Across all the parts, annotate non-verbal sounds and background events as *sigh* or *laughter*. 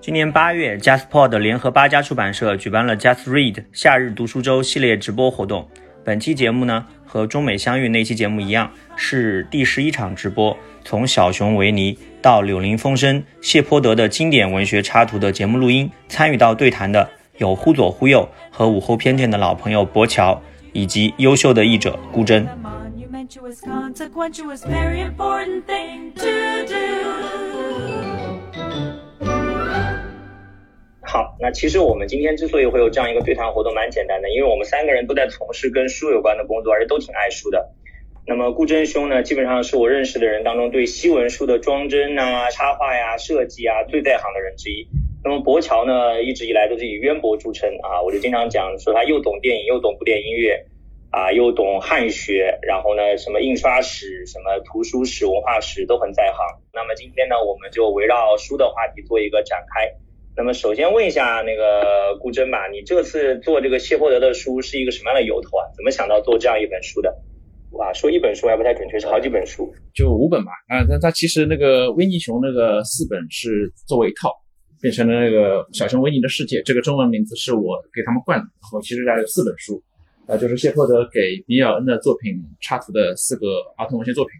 今年八月，JustPod 联合八家出版社举办了 Just Read 夏日读书周系列直播活动。本期节目呢，和中美相遇那期节目一样，是第十一场直播，从小熊维尼到柳林风声、谢泼德的经典文学插图的节目录音，参与到对谈的有忽左忽右和午后偏见的老朋友博乔，以及优秀的译者顾真。好，那其实我们今天之所以会有这样一个对谈活动，蛮简单的，因为我们三个人都在从事跟书有关的工作，而且都挺爱书的。那么顾真兄呢，基本上是我认识的人当中对西文书的装帧啊、插画呀、设计啊最在行的人之一。那么博乔呢，一直以来都是以渊博著称啊，我就经常讲说他又懂电影，又懂古典音乐啊，又懂汉学，然后呢，什么印刷史、什么图书史、文化史都很在行。那么今天呢，我们就围绕书的话题做一个展开。那么首先问一下那个顾真吧，你这次做这个谢泼德的书是一个什么样的由头啊？怎么想到做这样一本书的？哇，说一本书还不太准确，是好几本书，就五本吧。啊，那它其实那个维尼熊那个四本是作为一套，变成了那个小熊维尼的世界，这个中文名字是我给他们冠的。然后其实还有四本书，啊，就是谢泼德给米尔恩的作品插图的四个儿童文学作品，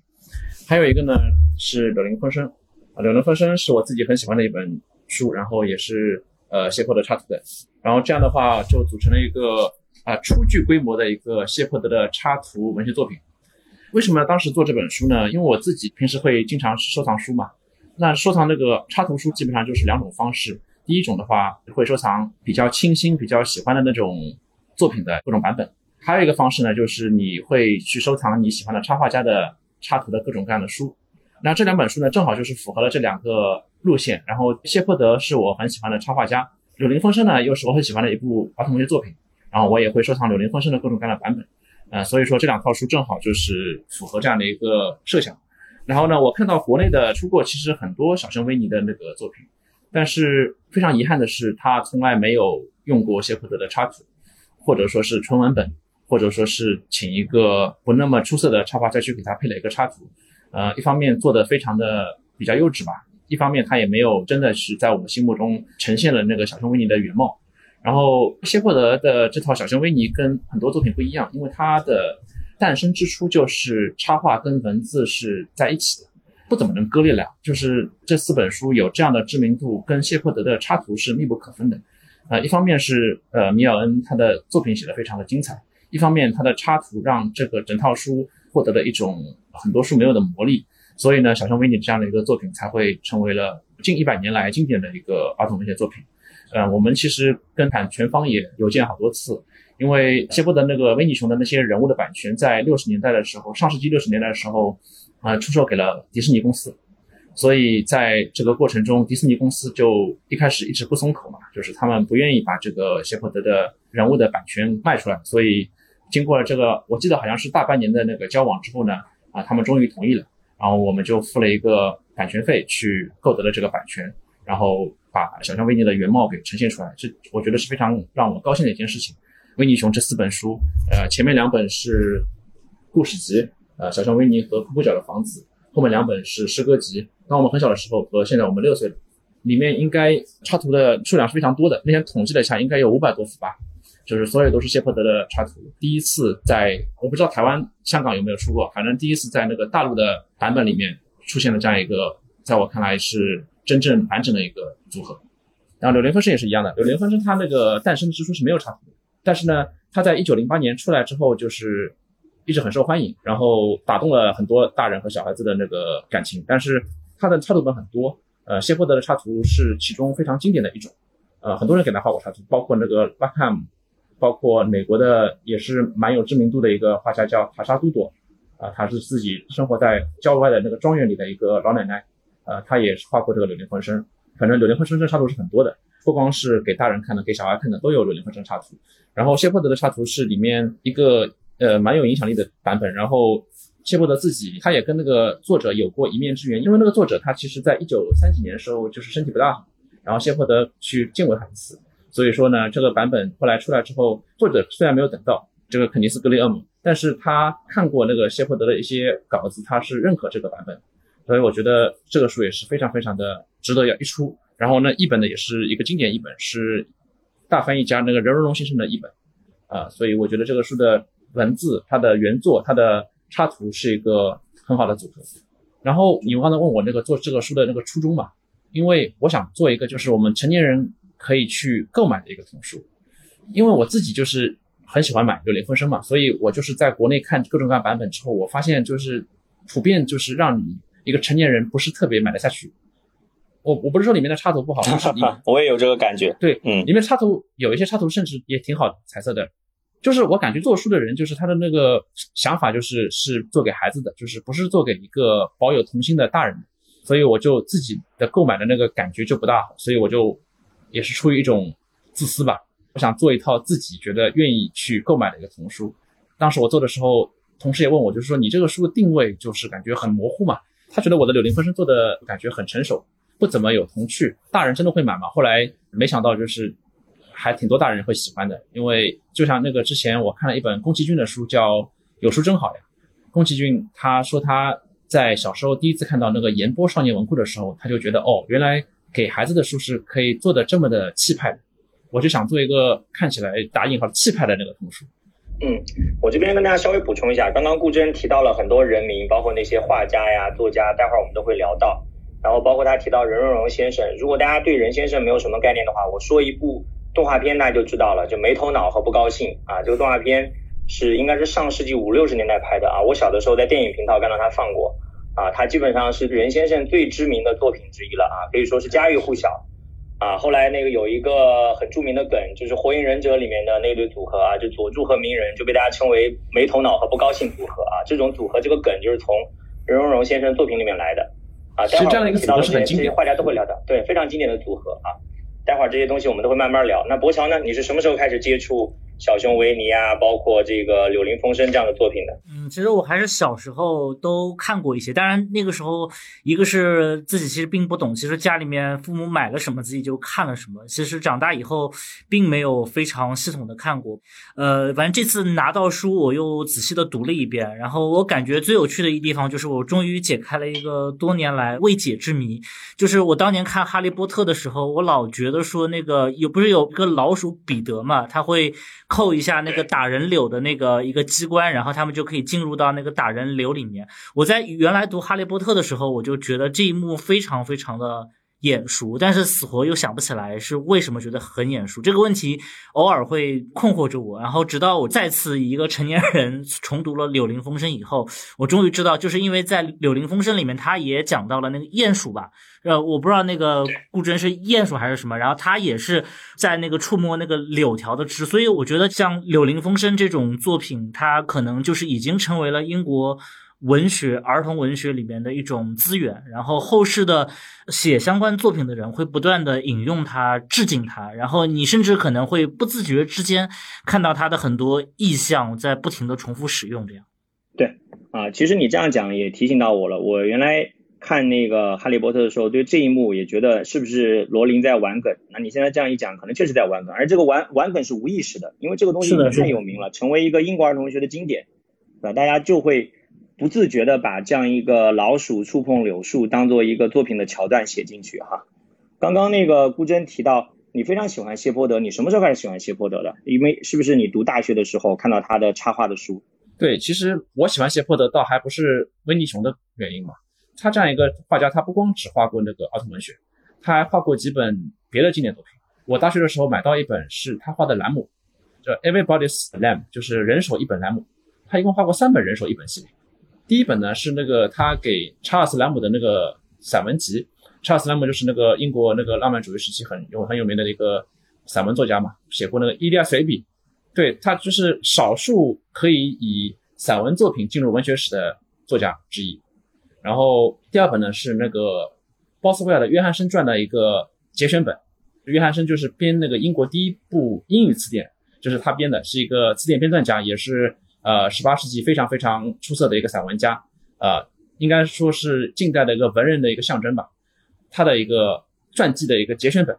还有一个呢是柳林风声，啊，柳林风声是我自己很喜欢的一本。书，然后也是呃谢泼德插图的，然后这样的话就组成了一个啊初具规模的一个谢泼德的插图文学作品。为什么当时做这本书呢？因为我自己平时会经常收藏书嘛。那收藏那个插图书基本上就是两种方式。第一种的话会收藏比较清新、比较喜欢的那种作品的各种版本。还有一个方式呢，就是你会去收藏你喜欢的插画家的插图的各种各样的书。那这两本书呢，正好就是符合了这两个。路线，然后谢泼德是我很喜欢的插画家，柳林风声呢又是我很喜欢的一部儿童文学作品，然后我也会收藏柳林风声的各种各样的版本，呃，所以说这两套书正好就是符合这样的一个设想。然后呢，我看到国内的出过其实很多小熊维尼的那个作品，但是非常遗憾的是，他从来没有用过谢泼德的插图，或者说是纯文本，或者说是请一个不那么出色的插画家去给他配了一个插图，呃，一方面做的非常的比较幼稚吧。一方面，他也没有真的是在我们心目中呈现了那个小熊维尼的原貌。然后，谢泼德的这套小熊维尼跟很多作品不一样，因为他的诞生之初就是插画跟文字是在一起的，不怎么能割裂了。就是这四本书有这样的知名度，跟谢泼德的插图是密不可分的。呃，一方面是呃米尔恩他的作品写的非常的精彩，一方面他的插图让这个整套书获得了一种很多书没有的魔力。所以呢，小熊维尼这样的一个作品才会成为了近一百年来经典的一个儿童文学作品。呃，我们其实跟版权方也邮件好多次，因为谢泼德那个维尼熊的那些人物的版权，在六十年代的时候，上世纪六十年代的时候，啊，出售给了迪士尼公司。所以在这个过程中，迪士尼公司就一开始一直不松口嘛，就是他们不愿意把这个谢泼德的人物的版权卖出来。所以经过了这个，我记得好像是大半年的那个交往之后呢，啊，他们终于同意了。然后我们就付了一个版权费去购得了这个版权，然后把小象维尼的原貌给呈现出来，这我觉得是非常让我高兴的一件事情。维尼熊这四本书，呃，前面两本是故事集，呃，小熊维尼和酷角的房子，后面两本是诗歌集。当我们很小的时候和现在我们六岁，里面应该插图的数量是非常多的，那天统计了一下，应该有五百多幅吧。就是所有都是谢泼德的插图，第一次在我不知道台湾、香港有没有出过，反正第一次在那个大陆的版本里面出现了这样一个，在我看来是真正完整的一个组合。然后柳林风声也是一样的，柳林风声它那个诞生之初是没有插图的，但是呢，他在一九零八年出来之后就是一直很受欢迎，然后打动了很多大人和小孩子的那个感情。但是他的插图本很多，呃，谢泼德的插图是其中非常经典的一种，呃，很多人给他画过插图，包括那个拉卡姆。包括美国的也是蛮有知名度的一个画家叫塔莎杜朵，啊，她是自己生活在郊外的那个庄园里的一个老奶奶，呃，她也是画过这个柳林风声。反正柳林风声这插图是很多的，不光是给大人看的，给小孩看的都有柳林风声插图。然后谢泼德的插图是里面一个呃蛮有影响力的版本。然后谢泼德自己他也跟那个作者有过一面之缘，因为那个作者他其实在一九三几年的时候就是身体不大好，然后谢泼德去见过他一次。所以说呢，这个版本后来出来之后，作者虽然没有等到，这个肯尼斯格雷厄姆，但是他看过那个谢泼德的一些稿子，他是认可这个版本，所以我觉得这个书也是非常非常的值得要一出。然后呢，译本呢也是一个经典译本，是大翻译家那个任荣荣先生的译本，啊，所以我觉得这个书的文字、它的原作、它的插图是一个很好的组合。然后你刚才问我那个做这个书的那个初衷嘛，因为我想做一个就是我们成年人可以去购买的一个童书，因为我自己就是很喜欢买《柳林风声》嘛，所以我就是在国内看各种各样版本之后，我发现就是普遍就是让你一个成年人不是特别买得下去。我我不是说里面的插图不好，就是 *laughs* 我也有这个感觉。对，嗯，里面插图有一些插图甚至也挺好的，彩色的。就是我感觉做书的人，就是他的那个想法，就是是做给孩子的，就是不是做给一个保有童心的大人。所以我就自己的购买的那个感觉就不大好，所以我就也是出于一种自私吧，我想做一套自己觉得愿意去购买的一个童书。当时我做的时候，同事也问我，就是说你这个书的定位就是感觉很模糊嘛？他觉得我的柳林风声做的感觉很成熟。不怎么有童趣，大人真的会买吗？后来没想到，就是还挺多大人会喜欢的，因为就像那个之前我看了一本宫崎骏的书，叫《有书真好呀》。宫崎骏他说他在小时候第一次看到那个岩波少年文库的时候，他就觉得哦，原来给孩子的书是可以做的这么的气派。我就想做一个看起来打引号气派的那个童书。嗯，我这边跟大家稍微补充一下，刚刚顾真提到了很多人名，包括那些画家呀、作家，待会儿我们都会聊到。然后包括他提到任荣荣先生，如果大家对任先生没有什么概念的话，我说一部动画片大家就知道了，就没头脑和不高兴啊。这个动画片是应该是上世纪五六十年代拍的啊，我小的时候在电影频道看到他放过啊，他基本上是任先生最知名的作品之一了啊，可以说是家喻户晓啊。后来那个有一个很著名的梗，就是《火影忍者》里面的那对组合啊，就佐助和鸣人就被大家称为没头脑和不高兴组合啊。这种组合这个梗就是从任荣荣先生作品里面来的。啊，待会儿提到的这些画家都会聊到，对，非常经典的组合啊。待会儿这些东西我们都会慢慢聊。那博乔呢？你是什么时候开始接触？小熊维尼啊，包括这个柳林风声这样的作品的。嗯，其实我还是小时候都看过一些，当然那个时候一个是自己其实并不懂，其实家里面父母买了什么自己就看了什么。其实长大以后并没有非常系统的看过。呃，反正这次拿到书我又仔细的读了一遍，然后我感觉最有趣的一地方就是我终于解开了一个多年来未解之谜，就是我当年看哈利波特的时候，我老觉得说那个有不是有个老鼠彼得嘛，他会。扣一下那个打人柳的那个一个机关，然后他们就可以进入到那个打人柳里面。我在原来读《哈利波特》的时候，我就觉得这一幕非常非常的眼熟，但是死活又想不起来是为什么觉得很眼熟。这个问题偶尔会困惑着我，然后直到我再次以一个成年人重读了《柳林风声》以后，我终于知道，就是因为在《柳林风声》里面，他也讲到了那个鼹鼠吧。呃，我不知道那个顾真是鼹鼠还是什么，然后他也是在那个触摸那个柳条的枝，所以我觉得像《柳林风声》这种作品，它可能就是已经成为了英国文学儿童文学里面的一种资源，然后后世的写相关作品的人会不断的引用它、致敬它，然后你甚至可能会不自觉之间看到它的很多意象在不停的重复使用，这样。对，啊，其实你这样讲也提醒到我了，我原来。看那个哈利波特的时候，对这一幕也觉得是不是罗琳在玩梗？那你现在这样一讲，可能确实在玩梗，而这个玩玩梗是无意识的，因为这个东西太有名了，成为一个英国儿童文学的经典，对吧？大家就会不自觉的把这样一个老鼠触碰柳树当做一个作品的桥段写进去哈。刚刚那个顾真提到你非常喜欢谢泼德，你什么时候开始喜欢谢泼德的？因为是不是你读大学的时候看到他的插画的书？对，其实我喜欢谢泼德倒还不是温尼熊的原因嘛。他这样一个画家，他不光只画过那个儿童文学，他还画过几本别的经典作品。我大学的时候买到一本是他画的兰姆，叫 Everybody's Lamb，就是人手一本兰姆。他一共画过三本人手一本系列。第一本呢是那个他给查尔斯兰姆的那个散文集。查尔斯兰姆就是那个英国那个浪漫主义时期很有很有名的一个散文作家嘛，写过那个《伊利亚随笔》。对他就是少数可以以散文作品进入文学史的作家之一。然后第二本呢是那个鲍斯威尔的《约翰生传》的一个节选本。约翰生就是编那个英国第一部英语词典，就是他编的，是一个词典编撰家，也是呃十八世纪非常非常出色的一个散文家，呃，应该说是近代的一个文人的一个象征吧。他的一个传记的一个节选本。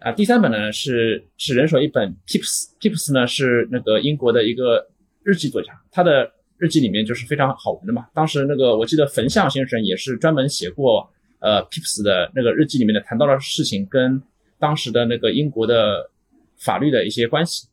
啊，第三本呢是是人手一本《Pips》，《Pips》呢是那个英国的一个日记作家，他的日记里面就是非常好玩的嘛。当时那个我记得冯相先生也是专门写过呃 Pips 的那个日记里面的谈到的事情跟当时的那个英国的法律的一些关系，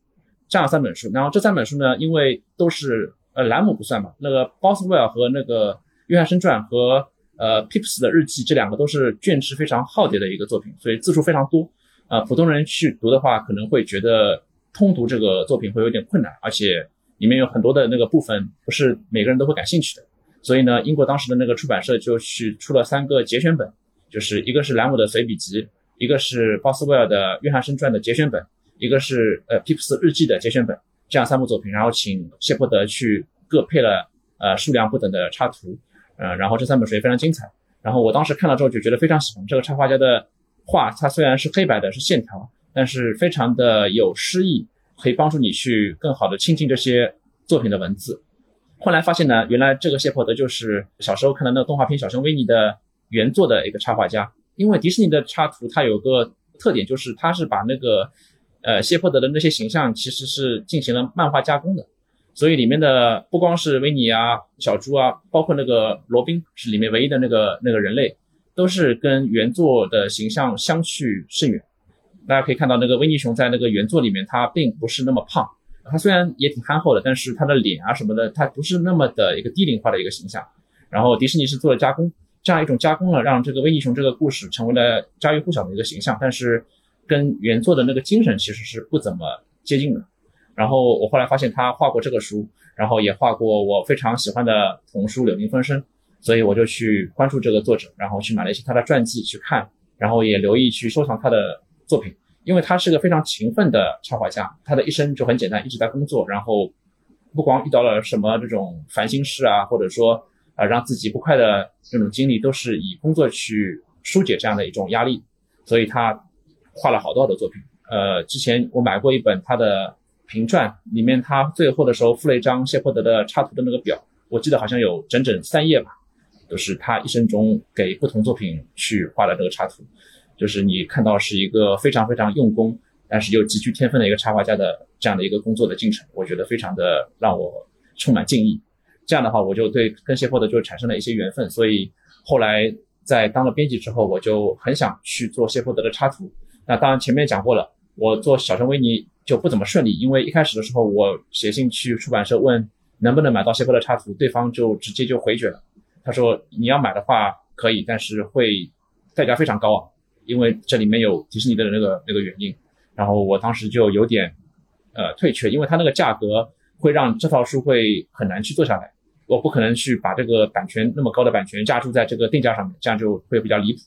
这样三本书。然后这三本书呢，因为都是呃兰姆不算嘛，那个 Boswell 和那个约翰生传和呃 Pips 的日记这两个都是卷帙非常浩叠的一个作品，所以字数非常多。啊，普通人去读的话，可能会觉得通读这个作品会有点困难，而且里面有很多的那个部分不是每个人都会感兴趣的。所以呢，英国当时的那个出版社就去出了三个节选本，就是一个是兰姆的随笔集，一个是鲍斯威尔的约翰生传的节选本，一个是呃皮普斯日记的节选本，这样三部作品，然后请谢泼德去各配了呃数量不等的插图，呃，然后这三本书也非常精彩。然后我当时看了之后就觉得非常喜欢这个插画家的。画它虽然是黑白的，是线条，但是非常的有诗意，可以帮助你去更好的亲近这些作品的文字。后来发现呢，原来这个谢泼德就是小时候看的那个动画片《小熊维尼》的原作的一个插画家。因为迪士尼的插图它有个特点，就是它是把那个呃谢泼德的那些形象其实是进行了漫画加工的，所以里面的不光是维尼啊、小猪啊，包括那个罗宾是里面唯一的那个那个人类。都是跟原作的形象相去甚远。大家可以看到，那个维尼熊在那个原作里面，它并不是那么胖，它虽然也挺憨厚的，但是它的脸啊什么的，它不是那么的一个低龄化的一个形象。然后迪士尼是做了加工，这样一种加工呢，让这个维尼熊这个故事成为了家喻户晓的一个形象，但是跟原作的那个精神其实是不怎么接近的。然后我后来发现他画过这个书，然后也画过我非常喜欢的童书《柳林风声》。所以我就去关注这个作者，然后去买了一些他的传记去看，然后也留意去收藏他的作品，因为他是个非常勤奋的插画家，他的一生就很简单，一直在工作，然后不光遇到了什么这种烦心事啊，或者说啊让自己不快的这种经历，都是以工作去疏解这样的一种压力，所以他画了好多好多作品。呃，之前我买过一本他的评传，里面他最后的时候附了一张谢泼德的插图的那个表，我记得好像有整整三页吧。都是他一生中给不同作品去画的这个插图，就是你看到是一个非常非常用功，但是又极具天分的一个插画家的这样的一个工作的进程，我觉得非常的让我充满敬意。这样的话，我就对跟谢泼德就产生了一些缘分，所以后来在当了编辑之后，我就很想去做谢泼德的插图。那当然前面讲过了，我做小熊维尼就不怎么顺利，因为一开始的时候我写信去出版社问能不能买到谢泼德插图，对方就直接就回绝了。他说：“你要买的话可以，但是会代价非常高啊，因为这里面有迪士尼的那个那个原因。然后我当时就有点呃退却，因为他那个价格会让这套书会很难去做下来。我不可能去把这个版权那么高的版权加注在这个定价上面，这样就会比较离谱。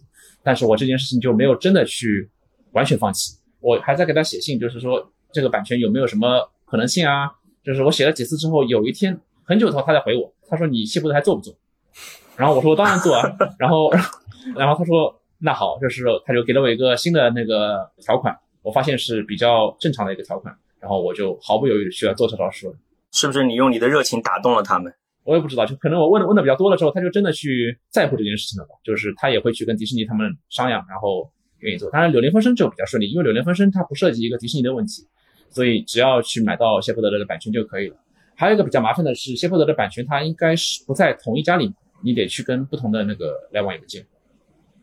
但是我这件事情就没有真的去完全放弃，我还在给他写信，就是说这个版权有没有什么可能性啊？就是我写了几次之后，有一天很久之后他才回我，他说你西部的还做不做？”然后我说我当然做啊，*laughs* 然后，*laughs* 然后他说那好，就是他就给了我一个新的那个条款，我发现是比较正常的一个条款，然后我就毫不犹豫的去了做这套书。是不是你用你的热情打动了他们？我也不知道，就可能我问的问的比较多了之后，他就真的去在乎这件事情了吧？就是他也会去跟迪士尼他们商量，然后愿意做。当然，柳林风声就比较顺利，因为柳林风声它不涉及一个迪士尼的问题，所以只要去买到谢泼德的版权就可以了。还有一个比较麻烦的是，谢泼德的版权它应该是不在同一家里。你得去跟不同的那个来往邮件，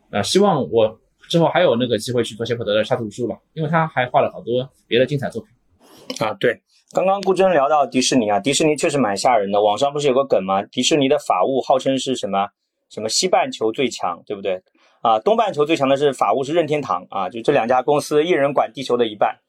啊，希望我之后还有那个机会去做谢泼德的插图书吧，因为他还画了好多别的精彩作品。啊，对，刚刚顾真聊到迪士尼啊，迪士尼确实蛮吓人的。网上不是有个梗吗？迪士尼的法务号称是什么什么西半球最强，对不对？啊，东半球最强的是法务是任天堂啊，就这两家公司一人管地球的一半。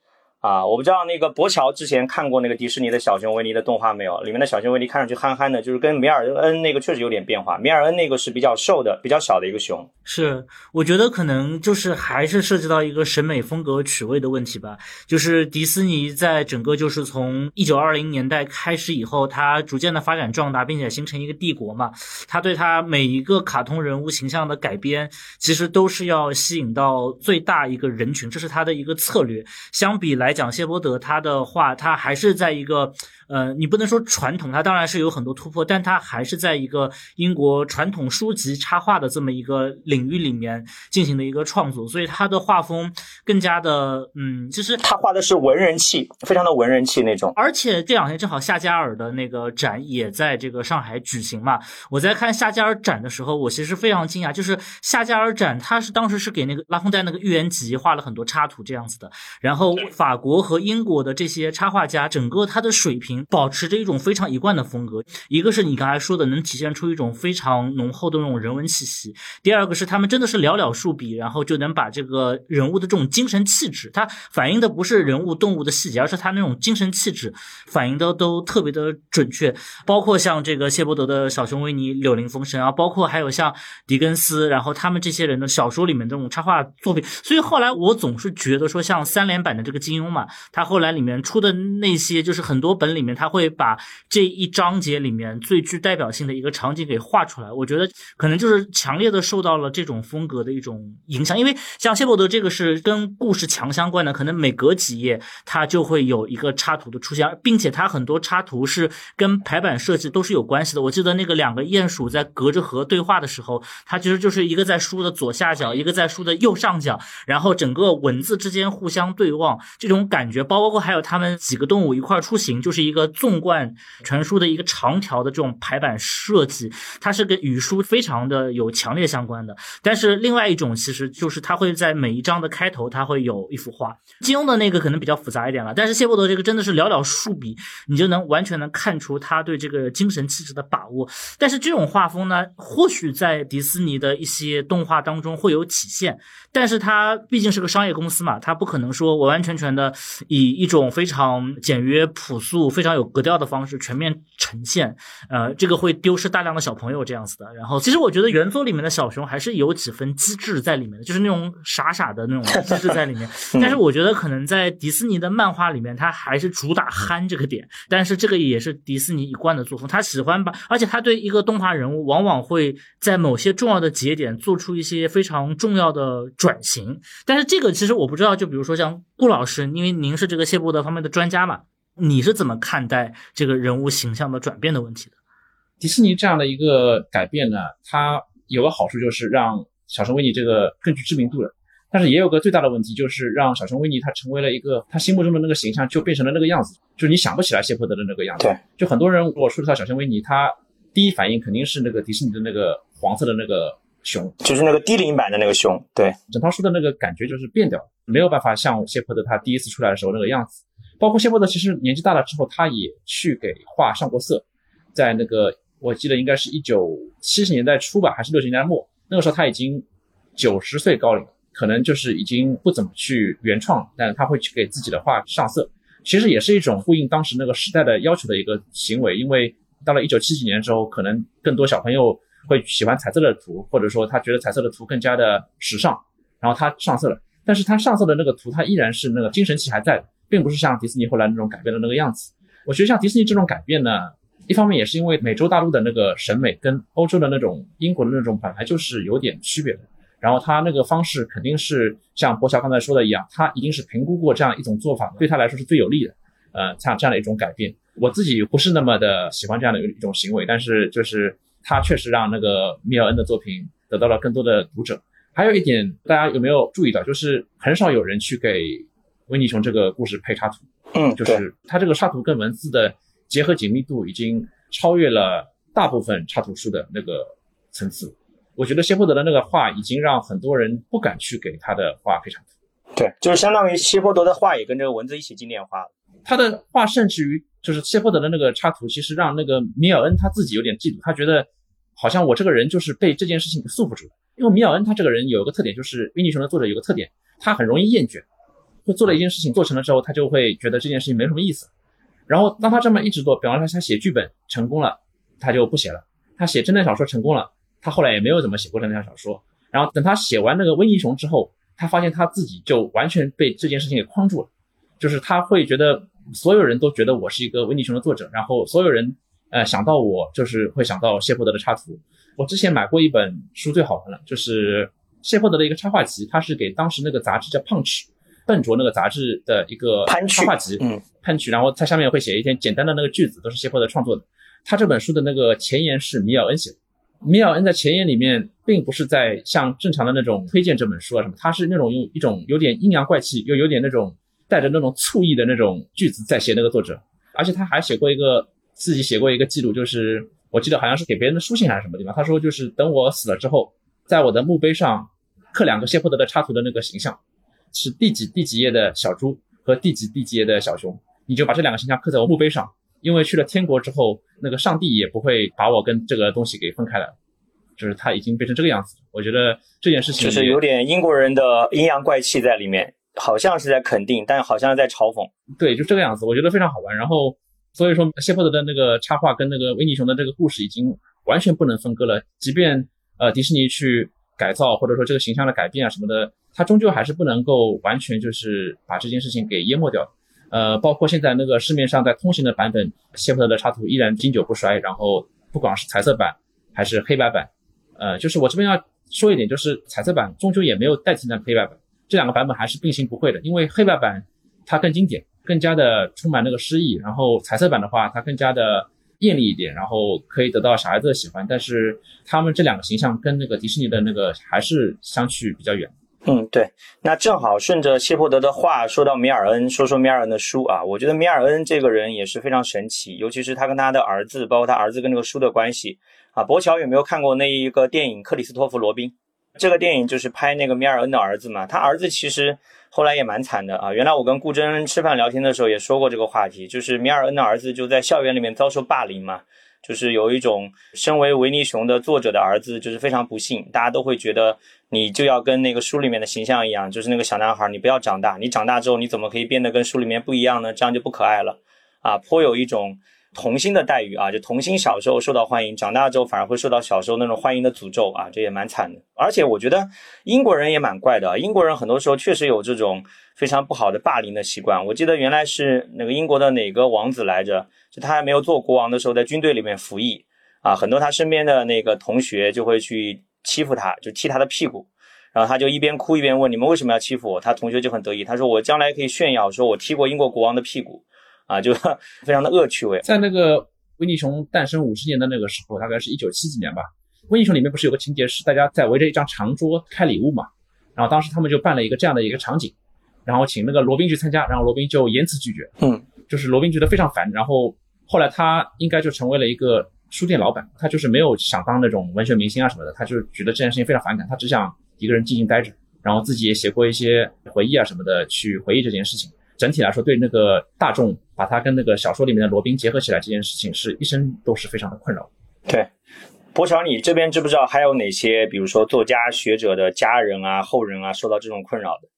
啊，我不知道那个博乔之前看过那个迪士尼的小熊维尼的动画没有？里面的小熊维尼看上去憨憨的，就是跟米尔恩那个确实有点变化。米尔恩那个是比较瘦的、比较小的一个熊。是，我觉得可能就是还是涉及到一个审美风格取味的问题吧。就是迪士尼在整个就是从一九二零年代开始以后，它逐渐的发展壮大，并且形成一个帝国嘛。它对它每一个卡通人物形象的改编，其实都是要吸引到最大一个人群，这是它的一个策略。相比来。来讲谢波德他的话，他还是在一个呃，你不能说传统，它当然是有很多突破，但它还是在一个英国传统书籍插画的这么一个领域里面进行的一个创作，所以它的画风更加的，嗯，其实他画的是文人气，非常的文人气那种。而且这两天正好夏加尔的那个展也在这个上海举行嘛，我在看夏加尔展的时候，我其实非常惊讶，就是夏加尔展，他是当时是给那个拉封戴那个预言集画了很多插图这样子的，然后法国和英国的这些插画家，整个他的水平保持着一种非常一贯的风格，一个是你刚才说的能体现出一种非常浓厚的那种人文气息，第二个是他们真的是寥寥数笔，然后就能把这个人物的这种精神气质，它反映的不是人物动物的细节，而是他那种精神气质反映的都特别的准确，包括像这个谢伯德的小熊维尼、柳林风声啊，包括还有像狄更斯，然后他们这些人的小说里面这种插画作品，所以后来我总是觉得说，像三连版的这个金庸嘛，他后来里面出的那些，就是很多本里面他会把这一章节里面最具代表性的一个场景给画出来，我觉得可能就是强烈的受到了这种风格的一种影响，因为像谢伯德这个是跟故事强相关的，可能每隔几页它就会有一个插图的出现，并且它很多插图是跟排版设计都是有关系的。我记得那个两个鼹鼠在隔着河对话的时候，它其实就是一个在书的左下角，一个在书的右上角，然后整个文字之间互相对望，这种感觉，包括还有他们几个动物一块出行，就是一一个纵贯全书的一个长条的这种排版设计，它是跟语书非常的有强烈相关的。但是另外一种其实就是它会在每一章的开头，它会有一幅画。金庸的那个可能比较复杂一点了，但是谢伯德这个真的是寥寥数笔，你就能完全能看出他对这个精神气质的把握。但是这种画风呢，或许在迪士尼的一些动画当中会有体现，但是它毕竟是个商业公司嘛，它不可能说完完全全的以一种非常简约朴素、常有格调的方式全面呈现。呃，这个会丢失大量的小朋友这样子的。然后，其实我觉得原作里面的小熊还是有几分机智在里面的，就是那种傻傻的那种机智在里面。*laughs* 但是我觉得可能在迪士尼的漫画里面，它还是主打憨这个点。但是这个也是迪士尼一贯的作风，他喜欢把，而且他对一个动画人物往往会在某些重要的节点做出一些非常重要的转型。但是这个其实我不知道，就比如说像顾老师，因为您是这个谢伯德方面的专家嘛，你是怎么看待这个人物形象的转变的问题的？迪士尼这样的一个改变呢，它有个好处就是让小熊维尼这个更具知名度了。但是也有个最大的问题，就是让小熊维尼他成为了一个他心目中的那个形象就变成了那个样子，就是你想不起来谢泼德的那个样子。对，就很多人如果说到小熊维尼，他第一反应肯定是那个迪士尼的那个黄色的那个熊，就是那个低龄版的那个熊。对，整套书的那个感觉就是变掉了，没有办法像谢泼德他第一次出来的时候那个样子。包括谢泼德其实年纪大了之后，他也去给画上过色，在那个我记得应该是一九七十年代初吧，还是六十年代末，那个时候他已经九十岁高龄。可能就是已经不怎么去原创，但他会去给自己的画上色，其实也是一种呼应当时那个时代的要求的一个行为。因为到了一九七几年之后，可能更多小朋友会喜欢彩色的图，或者说他觉得彩色的图更加的时尚，然后他上色了。但是他上色的那个图，他依然是那个精神气还在的，并不是像迪士尼后来那种改变的那个样子。我觉得像迪士尼这种改变呢，一方面也是因为美洲大陆的那个审美跟欧洲的那种英国的那种本来就是有点区别的。然后他那个方式肯定是像博乔刚才说的一样，他一定是评估过这样一种做法对他来说是最有利的，呃，像这样的一种改变。我自己不是那么的喜欢这样的一种行为，但是就是他确实让那个米尔恩的作品得到了更多的读者。还有一点，大家有没有注意到，就是很少有人去给维尼熊这个故事配插图，嗯，就是它这个插图跟文字的结合紧密度已经超越了大部分插图书的那个层次。我觉得谢泼德的那个画已经让很多人不敢去给他的画配插图。对，就是相当于谢泼德的画也跟这个文字一起经典化了。他的画甚至于就是谢泼德的那个插图，其实让那个米尔恩他自己有点嫉妒，他觉得好像我这个人就是被这件事情给束缚住了。因为米尔恩他这个人有一个特点，就是《维尼熊》的作者有个特点，他很容易厌倦，会做了一件事情做成了之后，他就会觉得这件事情没什么意思。然后当他这么一直做，比方说他写剧本成功了，他就不写了；他写侦探小说成功了。他后来也没有怎么写过侦探小说，然后等他写完那个《瘟疫熊》之后，他发现他自己就完全被这件事情给框住了，就是他会觉得所有人都觉得我是一个《瘟疫熊》的作者，然后所有人呃想到我就是会想到谢泼德的插图。我之前买过一本书，最好玩了，就是谢泼德的一个插画集，他是给当时那个杂志叫《Punch》，笨拙那个杂志的一个潘插画集，嗯，喷曲，然后它下面会写一些简单的那个句子，都是谢泼德创作的。他这本书的那个前言是米尔恩写的，米尔恩在前言里面并不是在像正常的那种推荐这本书啊什么，他是那种用一种有点阴阳怪气，又有点那种带着那种醋意的那种句子在写那个作者，而且他还写过一个自己写过一个记录，就是我记得好像是给别人的书信还是什么地方，他说就是等我死了之后，在我的墓碑上刻两个谢泼德的插图的那个形象，是第几第几页的小猪和第几第几页的小熊，你就把这两个形象刻在我墓碑上。因为去了天国之后，那个上帝也不会把我跟这个东西给分开了，就是他已经变成这个样子。我觉得这件事情就是有点英国人的阴阳怪气在里面，好像是在肯定，但好像是在嘲讽。对，就这个样子，我觉得非常好玩。然后所以说，谢泼德的那个插画跟那个维尼熊的这个故事已经完全不能分割了。即便呃迪士尼去改造或者说这个形象的改变啊什么的，它终究还是不能够完全就是把这件事情给淹没掉。呃，包括现在那个市面上在通行的版本，谢泼德的插图依然经久不衰。然后不管是彩色版还是黑白版，呃，就是我这边要说一点，就是彩色版终究也没有代替那黑白版，这两个版本还是并行不悖的。因为黑白版它更经典，更加的充满那个诗意，然后彩色版的话它更加的艳丽一点，然后可以得到小孩子的喜欢。但是他们这两个形象跟那个迪士尼的那个还是相去比较远。嗯，对，那正好顺着谢泼德的话说到米尔恩，说说米尔恩的书啊。我觉得米尔恩这个人也是非常神奇，尤其是他跟他的儿子，包括他儿子跟那个书的关系啊。博乔有没有看过那一个电影《克里斯托弗·罗宾》？这个电影就是拍那个米尔恩的儿子嘛。他儿子其实后来也蛮惨的啊。原来我跟顾真吃饭聊天的时候也说过这个话题，就是米尔恩的儿子就在校园里面遭受霸凌嘛。就是有一种身为维尼熊的作者的儿子，就是非常不幸，大家都会觉得你就要跟那个书里面的形象一样，就是那个小男孩，你不要长大，你长大之后你怎么可以变得跟书里面不一样呢？这样就不可爱了啊！颇有一种童星的待遇啊，就童星小时候受到欢迎，长大之后反而会受到小时候那种欢迎的诅咒啊，这也蛮惨的。而且我觉得英国人也蛮怪的，英国人很多时候确实有这种非常不好的霸凌的习惯。我记得原来是那个英国的哪个王子来着？就他还没有做国王的时候，在军队里面服役啊，很多他身边的那个同学就会去欺负他，就踢他的屁股，然后他就一边哭一边问你们为什么要欺负我？他同学就很得意，他说我将来可以炫耀，说我踢过英国国王的屁股啊，就 *laughs* 非常的恶趣味。在那个维尼熊诞生五十年的那个时候，大概是一九七几年吧。维尼熊里面不是有个情节是大家在围着一张长桌开礼物嘛？然后当时他们就办了一个这样的一个场景，然后请那个罗宾去参加，然后罗宾就严词拒绝，嗯，就是罗宾觉得非常烦，然后。后来他应该就成为了一个书店老板，他就是没有想当那种文学明星啊什么的，他就觉得这件事情非常反感，他只想一个人静静待着，然后自己也写过一些回忆啊什么的去回忆这件事情。整体来说，对那个大众把他跟那个小说里面的罗宾结合起来这件事情，是一生都是非常的困扰。对，博乔，你这边知不知道还有哪些，比如说作家学者的家人啊、后人啊，受到这种困扰的？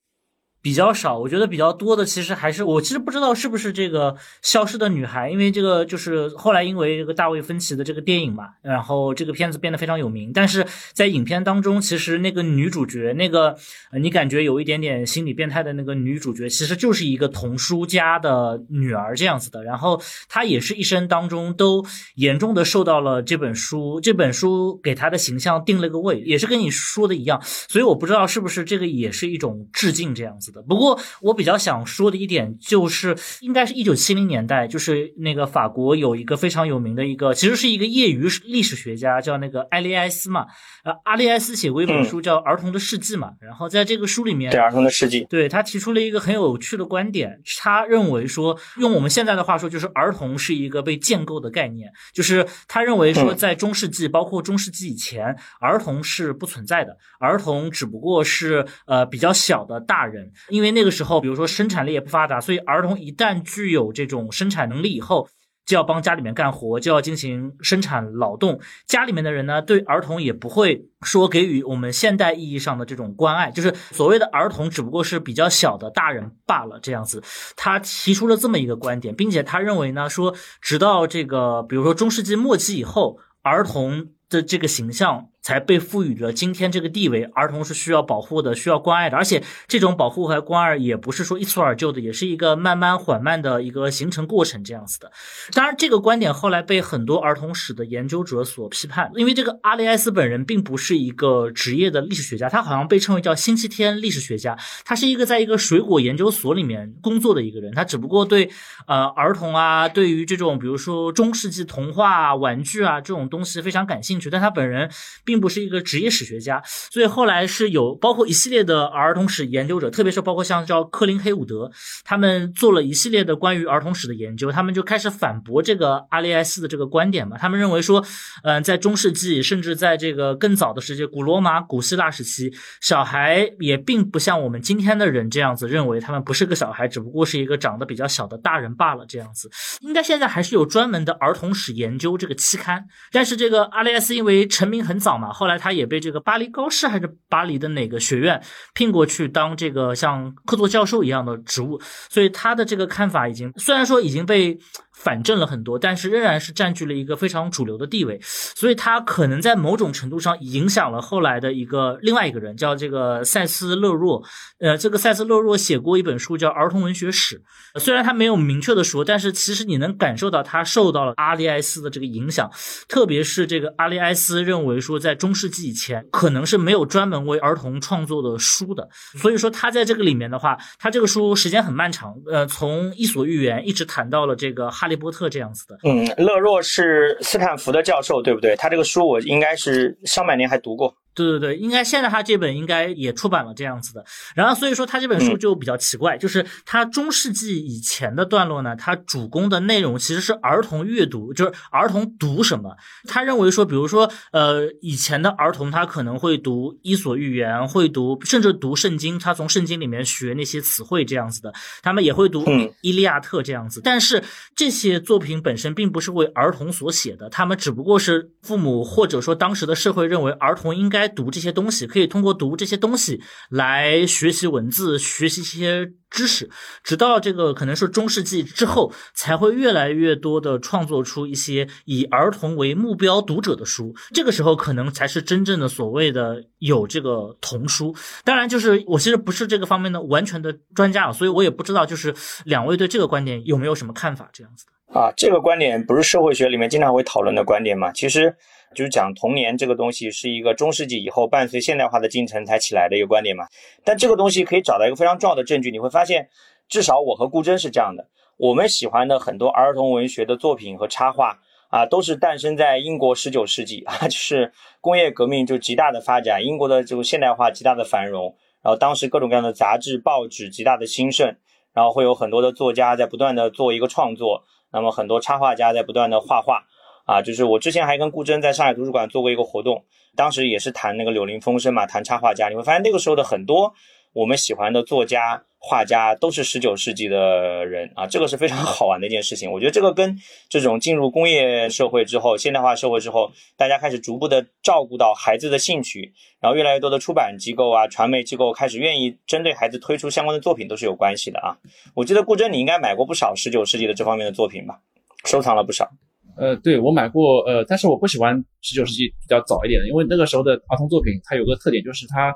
比较少，我觉得比较多的其实还是我其实不知道是不是这个消失的女孩，因为这个就是后来因为这个大卫芬奇的这个电影嘛，然后这个片子变得非常有名。但是在影片当中，其实那个女主角，那个你感觉有一点点心理变态的那个女主角，其实就是一个童书家的女儿这样子的。然后她也是一生当中都严重的受到了这本书，这本书给她的形象定了个位，也是跟你说的一样。所以我不知道是不是这个也是一种致敬这样子。不过，我比较想说的一点就是，应该是一九七零年代，就是那个法国有一个非常有名的一个，其实是一个业余历史学家，叫那个埃利埃斯嘛。呃，阿利埃斯写过一本书叫《儿童的世纪》嘛。然后在这个书里面，对《儿童的世纪》，对他提出了一个很有趣的观点，他认为说，用我们现在的话说，就是儿童是一个被建构的概念，就是他认为说，在中世纪，包括中世纪以前，儿童是不存在的，儿童只不过是呃比较小的大人。因为那个时候，比如说生产力也不发达，所以儿童一旦具有这种生产能力以后，就要帮家里面干活，就要进行生产劳动。家里面的人呢，对儿童也不会说给予我们现代意义上的这种关爱，就是所谓的儿童只不过是比较小的大人罢了。这样子，他提出了这么一个观点，并且他认为呢，说直到这个比如说中世纪末期以后，儿童。的这个形象。才被赋予了今天这个地位，儿童是需要保护的，需要关爱的，而且这种保护和关爱也不是说一蹴而就的，也是一个慢慢缓慢的一个形成过程这样子的。当然，这个观点后来被很多儿童史的研究者所批判，因为这个阿利埃斯本人并不是一个职业的历史学家，他好像被称为叫星期天历史学家，他是一个在一个水果研究所里面工作的一个人，他只不过对呃儿童啊，对于这种比如说中世纪童话啊、玩具啊这种东西非常感兴趣，但他本人并。不是一个职业史学家，所以后来是有包括一系列的儿童史研究者，特别是包括像叫科林黑伍德，他们做了一系列的关于儿童史的研究，他们就开始反驳这个阿利埃斯的这个观点嘛。他们认为说，嗯，在中世纪，甚至在这个更早的时期，古罗马、古希腊时期，小孩也并不像我们今天的人这样子认为他们不是个小孩，只不过是一个长得比较小的大人罢了这样子。应该现在还是有专门的儿童史研究这个期刊，但是这个阿利埃斯因为成名很早嘛。后来他也被这个巴黎高师还是巴黎的哪个学院聘过去当这个像客座教授一样的职务，所以他的这个看法已经虽然说已经被。反正了很多，但是仍然是占据了一个非常主流的地位，所以他可能在某种程度上影响了后来的一个另外一个人，叫这个塞斯勒若。呃，这个塞斯勒若写过一本书叫《儿童文学史》，虽然他没有明确的说，但是其实你能感受到他受到了阿利埃斯的这个影响，特别是这个阿利埃斯认为说，在中世纪以前可能是没有专门为儿童创作的书的，所以说他在这个里面的话，他这个书时间很漫长，呃，从《伊索寓言》一直谈到了这个哈利。波特这样子的，嗯，乐若是斯坦福的教授，对不对？他这个书我应该是上半年还读过。对对对，应该现在他这本应该也出版了这样子的，然后所以说他这本书就比较奇怪，就是他中世纪以前的段落呢，他主攻的内容其实是儿童阅读，就是儿童读什么。他认为说，比如说，呃，以前的儿童他可能会读《伊索寓言》，会读甚至读圣经，他从圣经里面学那些词汇这样子的。他们也会读《伊利亚特》这样子，但是这些作品本身并不是为儿童所写的，他们只不过是父母或者说当时的社会认为儿童应该。来读这些东西，可以通过读这些东西来学习文字，学习一些知识。直到这个可能是中世纪之后，才会越来越多的创作出一些以儿童为目标读者的书。这个时候，可能才是真正的所谓的有这个童书。当然，就是我其实不是这个方面的完全的专家啊，所以我也不知道，就是两位对这个观点有没有什么看法？这样子的啊，这个观点不是社会学里面经常会讨论的观点嘛？其实。就是讲童年这个东西是一个中世纪以后伴随现代化的进程才起来的一个观点嘛。但这个东西可以找到一个非常重要的证据，你会发现，至少我和顾真是这样的。我们喜欢的很多儿童文学的作品和插画啊，都是诞生在英国十九世纪啊，就是工业革命就极大的发展，英国的这个现代化极大的繁荣，然后当时各种各样的杂志报纸极大的兴盛，然后会有很多的作家在不断的做一个创作，那么很多插画家在不断的画画。啊，就是我之前还跟顾真在上海图书馆做过一个活动，当时也是谈那个柳林风声嘛，谈插画家。你会发现那个时候的很多我们喜欢的作家、画家都是十九世纪的人啊，这个是非常 *laughs* 好玩的一件事情。我觉得这个跟这种进入工业社会之后、现代化社会之后，大家开始逐步的照顾到孩子的兴趣，然后越来越多的出版机构啊、传媒机构开始愿意针对孩子推出相关的作品，都是有关系的啊。我记得顾真你应该买过不少十九世纪的这方面的作品吧，收藏了不少。呃，对我买过，呃，但是我不喜欢十九世纪比较早一点的，因为那个时候的儿童作品，它有个特点就是它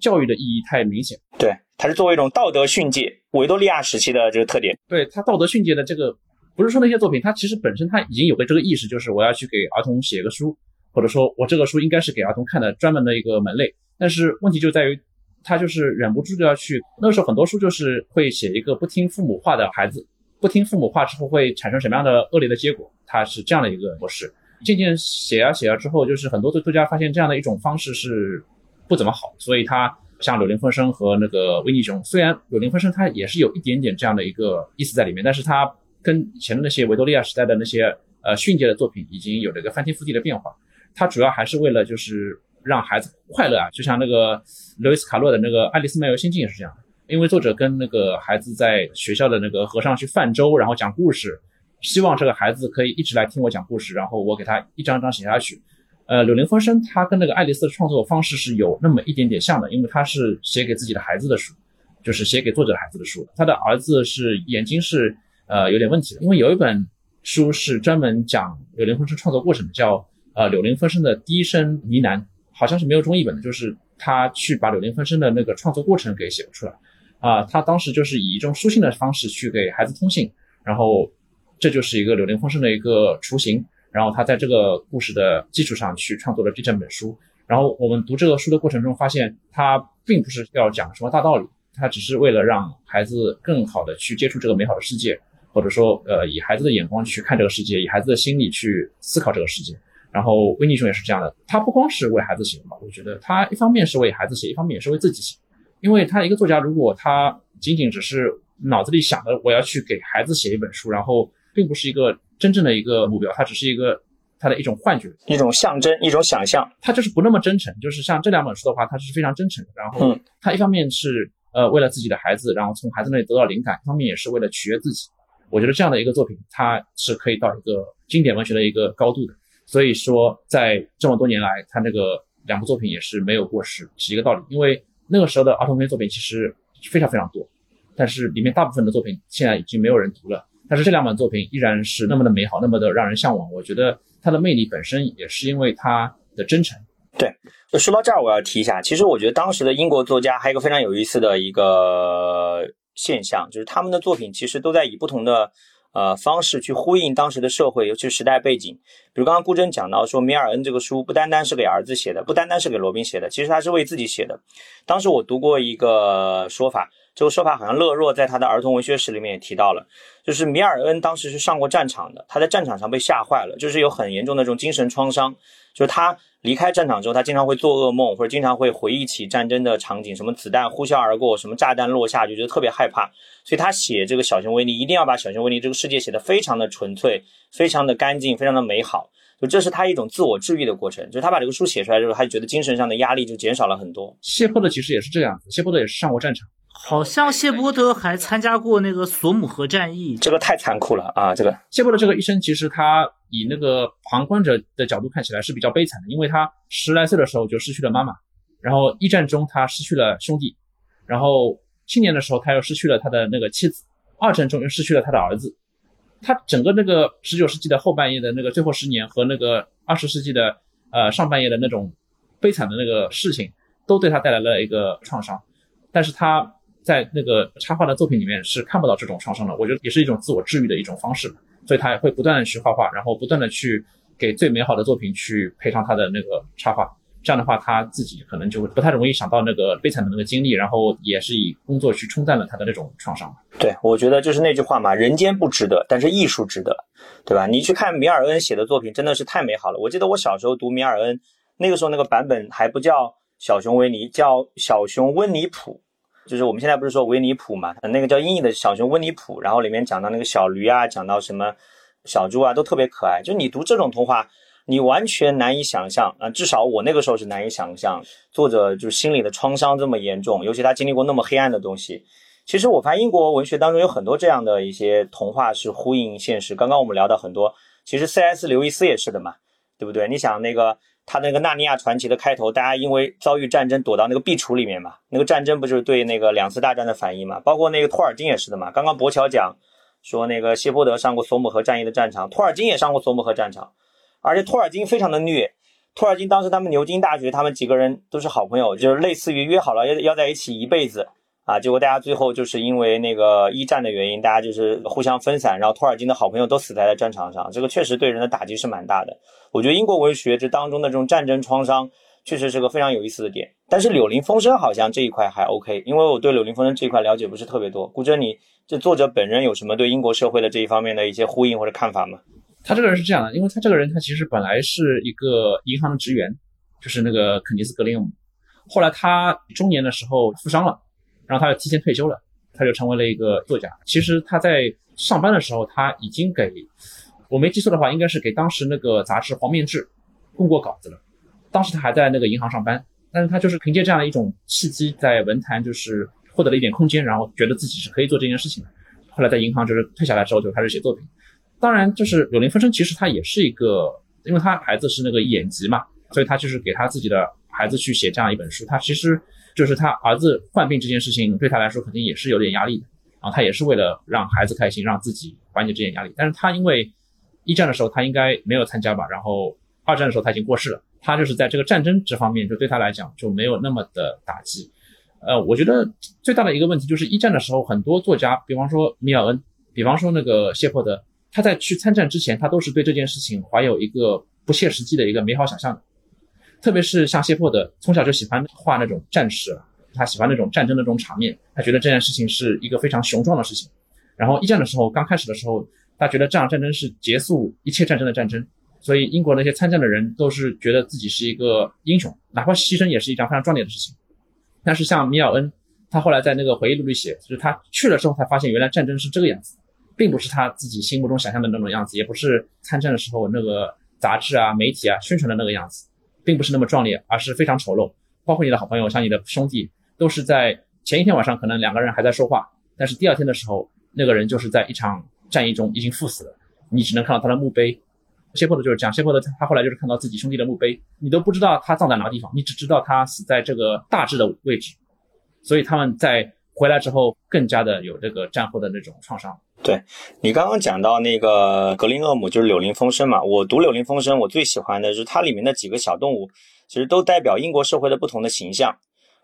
教育的意义太明显。对，它是作为一种道德训诫，维多利亚时期的这个特点。对它道德训诫的这个，不是说那些作品，它其实本身它已经有个这个意识，就是我要去给儿童写个书，或者说我这个书应该是给儿童看的专门的一个门类。但是问题就在于，他就是忍不住就要去，那个时候很多书就是会写一个不听父母话的孩子。不听父母话之后会产生什么样的恶劣的结果？它是这样的一个模式。渐渐写啊写啊之后，就是很多的作家发现这样的一种方式是不怎么好，所以他像柳林风声和那个维尼熊，虽然柳林风声它也是有一点点这样的一个意思在里面，但是它跟以前的那些维多利亚时代的那些呃训诫的作品已经有了一个翻天覆地的变化。它主要还是为了就是让孩子快乐啊，就像那个刘易斯卡洛的那个《爱丽丝漫游仙境》也是这样的。因为作者跟那个孩子在学校的那个和尚去泛舟，然后讲故事，希望这个孩子可以一直来听我讲故事，然后我给他一张张写下去。呃，柳林风声他跟那个爱丽丝的创作方式是有那么一点点像的，因为他是写给自己的孩子的书，就是写给作者孩子的书。他的儿子是眼睛是呃有点问题的，因为有一本书是专门讲柳林风声创作过程的，叫呃柳林风声的低声呢喃，好像是没有中译本的，就是他去把柳林风声的那个创作过程给写出来。啊，他当时就是以一种书信的方式去给孩子通信，然后这就是一个柳林风声的一个雏形。然后他在这个故事的基础上去创作了这整本书。然后我们读这个书的过程中，发现他并不是要讲什么大道理，他只是为了让孩子更好的去接触这个美好的世界，或者说，呃，以孩子的眼光去看这个世界，以孩子的心理去思考这个世界。然后维尼熊也是这样的，他不光是为孩子写嘛，我觉得他一方面是为孩子写，一方面也是为自己写。因为他一个作家，如果他仅仅只是脑子里想的我要去给孩子写一本书，然后并不是一个真正的一个目标，他只是一个。他的一种幻觉，一种象征，一种想象，他就是不那么真诚。就是像这两本书的话，它是非常真诚的。然后，他一方面是呃为了自己的孩子，然后从孩子那里得到灵感；一方面也是为了取悦自己。我觉得这样的一个作品，它是可以到一个经典文学的一个高度的。所以说，在这么多年来，他那个两部作品也是没有过时，是一个道理。因为那个时候的儿童文学作品其实非常非常多，但是里面大部分的作品现在已经没有人读了。但是这两本作品依然是那么的美好，那么的让人向往。我觉得。它的魅力本身也是因为它的真诚。对，说到这儿，我要提一下，其实我觉得当时的英国作家还有一个非常有意思的一个现象，就是他们的作品其实都在以不同的呃方式去呼应当时的社会，尤其是时代背景。比如刚刚顾真讲到说，米尔恩这个书不单单是给儿子写的，不单单是给罗宾写的，其实他是为自己写的。当时我读过一个说法。这个说法好像勒若在他的儿童文学史里面也提到了，就是米尔恩当时是上过战场的，他在战场上被吓坏了，就是有很严重的这种精神创伤，就是他离开战场之后，他经常会做噩梦，或者经常会回忆起战争的场景，什么子弹呼啸而过，什么炸弹落下，就觉得特别害怕，所以他写这个小熊维尼一定要把小熊维尼这个世界写得非常的纯粹，非常的干净，非常的美好，就这是他一种自我治愈的过程，就是他把这个书写出来之后，他就觉得精神上的压力就减少了很多。谢泼的其实也是这样，谢泼的也是上过战场。好像谢波德还参加过那个索姆河战役，这个太残酷了啊！这个谢波德这个一生，其实他以那个旁观者的角度看起来是比较悲惨的，因为他十来岁的时候就失去了妈妈，然后一战中他失去了兄弟，然后青年的时候他又失去了他的那个妻子，二战中又失去了他的儿子，他整个那个十九世纪的后半叶的那个最后十年和那个二十世纪的呃上半叶的那种悲惨的那个事情，都对他带来了一个创伤，但是他。在那个插画的作品里面是看不到这种创伤的，我觉得也是一种自我治愈的一种方式，所以他也会不断的去画画，然后不断的去给最美好的作品去配上他的那个插画，这样的话他自己可能就会不太容易想到那个悲惨的那个经历，然后也是以工作去冲淡了他的那种创伤。对，我觉得就是那句话嘛，人间不值得，但是艺术值得，对吧？你去看米尔恩写的作品真的是太美好了。我记得我小时候读米尔恩，那个时候那个版本还不叫小熊维尼，叫小熊温尼普。就是我们现在不是说维尼普嘛，那个叫英译的小熊温尼普，然后里面讲到那个小驴啊，讲到什么小猪啊，都特别可爱。就你读这种童话，你完全难以想象啊，至少我那个时候是难以想象，作者就是心里的创伤这么严重，尤其他经历过那么黑暗的东西。其实我发现英国文学当中有很多这样的一些童话是呼应现实。刚刚我们聊到很多，其实 C.S. 刘易斯也是的嘛，对不对？你想那个。他那个《纳尼亚传奇》的开头，大家因为遭遇战争躲到那个壁橱里面嘛，那个战争不就是对那个两次大战的反应嘛？包括那个托尔金也是的嘛。刚刚博乔讲说那个谢泼德上过索姆河战役的战场，托尔金也上过索姆河战场，而且托尔金非常的虐。托尔金当时他们牛津大学，他们几个人都是好朋友，就是类似于约好了要要在一起一辈子。啊，结果大家最后就是因为那个一战的原因，大家就是互相分散，然后托尔金的好朋友都死在了战场上，这个确实对人的打击是蛮大的。我觉得英国文学这当中的这种战争创伤，确实是个非常有意思的点。但是柳林风声好像这一块还 OK，因为我对柳林风声这一块了解不是特别多。顾哲，你这作者本人有什么对英国社会的这一方面的一些呼应或者看法吗？他这个人是这样的，因为他这个人他其实本来是一个银行的职员，就是那个肯尼斯格林姆，后来他中年的时候负伤了。然后他就提前退休了，他就成为了一个作家。其实他在上班的时候，他已经给我没记错的话，应该是给当时那个杂志《黄面志》供过稿子了。当时他还在那个银行上班，但是他就是凭借这样的一种契机，在文坛就是获得了一点空间，然后觉得自己是可以做这件事情的。后来在银行就是退下来之后，就开始写作品。当然，就是《柳林风声》，其实他也是一个，因为他孩子是那个眼疾嘛，所以他就是给他自己的孩子去写这样一本书。他其实。就是他儿子患病这件事情对他来说肯定也是有点压力的，然后他也是为了让孩子开心，让自己缓解这点压力。但是他因为一战的时候他应该没有参加吧，然后二战的时候他已经过世了，他就是在这个战争这方面就对他来讲就没有那么的打击。呃，我觉得最大的一个问题就是一战的时候，很多作家，比方说米尔恩，比方说那个谢泼德，他在去参战之前，他都是对这件事情怀有一个不切实际的一个美好想象的。特别是像谢泼德，从小就喜欢画那种战士，他喜欢那种战争的这种场面，他觉得这件事情是一个非常雄壮的事情。然后一战的时候刚开始的时候，他觉得这场战争是结束一切战争的战争，所以英国那些参战的人都是觉得自己是一个英雄，哪怕牺牲也是一件非常壮烈的事情。但是像米尔恩，他后来在那个回忆录里写，就是他去了之后才发现，原来战争是这个样子，并不是他自己心目中想象的那种样子，也不是参战的时候那个杂志啊、媒体啊宣传的那个样子，并不是那么壮烈，而是非常丑陋。包括你的好朋友，像你的兄弟，都是在前一天晚上可能两个人还在说话，但是第二天的时候，那个人就是在一场战役中已经赴死了，你只能看到他的墓碑。谢泼德就是讲谢泼德，他后来就是看到自己兄弟的墓碑，你都不知道他葬在哪个地方，你只知道他死在这个大致的位置，所以他们在回来之后更加的有这个战后的那种创伤。对你刚刚讲到那个格林厄姆就是《柳林风声》嘛，我读《柳林风声》，我最喜欢的是它里面的几个小动物，其实都代表英国社会的不同的形象，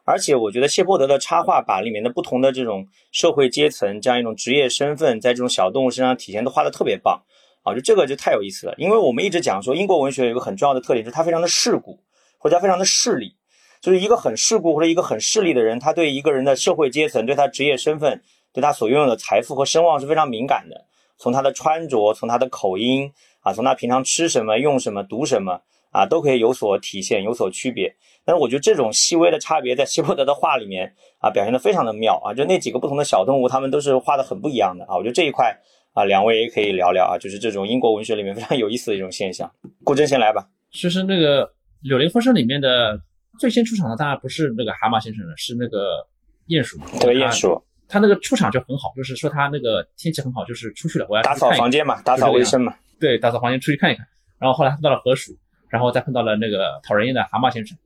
而且我觉得谢泼德的插画把里面的不同的这种社会阶层这样一种职业身份在这种小动物身上体现都画的特别棒。啊，就这个就太有意思了，因为我们一直讲说英国文学有一个很重要的特点，就是它非常的世故，或者它非常的势利，就是一个很世故或者一个很势利的人，他对一个人的社会阶层、对他职业身份、对他所拥有的财富和声望是非常敏感的。从他的穿着，从他的口音啊，从他平常吃什么、用什么、读什么啊，都可以有所体现、有所区别。但是我觉得这种细微的差别在希伯德的画里面啊，表现的非常的妙啊，就那几个不同的小动物，他们都是画的很不一样的啊。我觉得这一块。啊，两位也可以聊聊啊，就是这种英国文学里面非常有意思的一种现象。顾真先来吧。其实那个《柳林风声》里面的最先出场的当然不是那个蛤蟆先生了，是那个鼹鼠。对，鼹鼠。他那个出场就很好，就是说他那个天气很好，就是出去了，我要打扫房间嘛，打扫卫生嘛。对，打扫房间出去看一看。然后后来碰到了河鼠，然后再碰到了那个讨人厌的蛤蟆先生。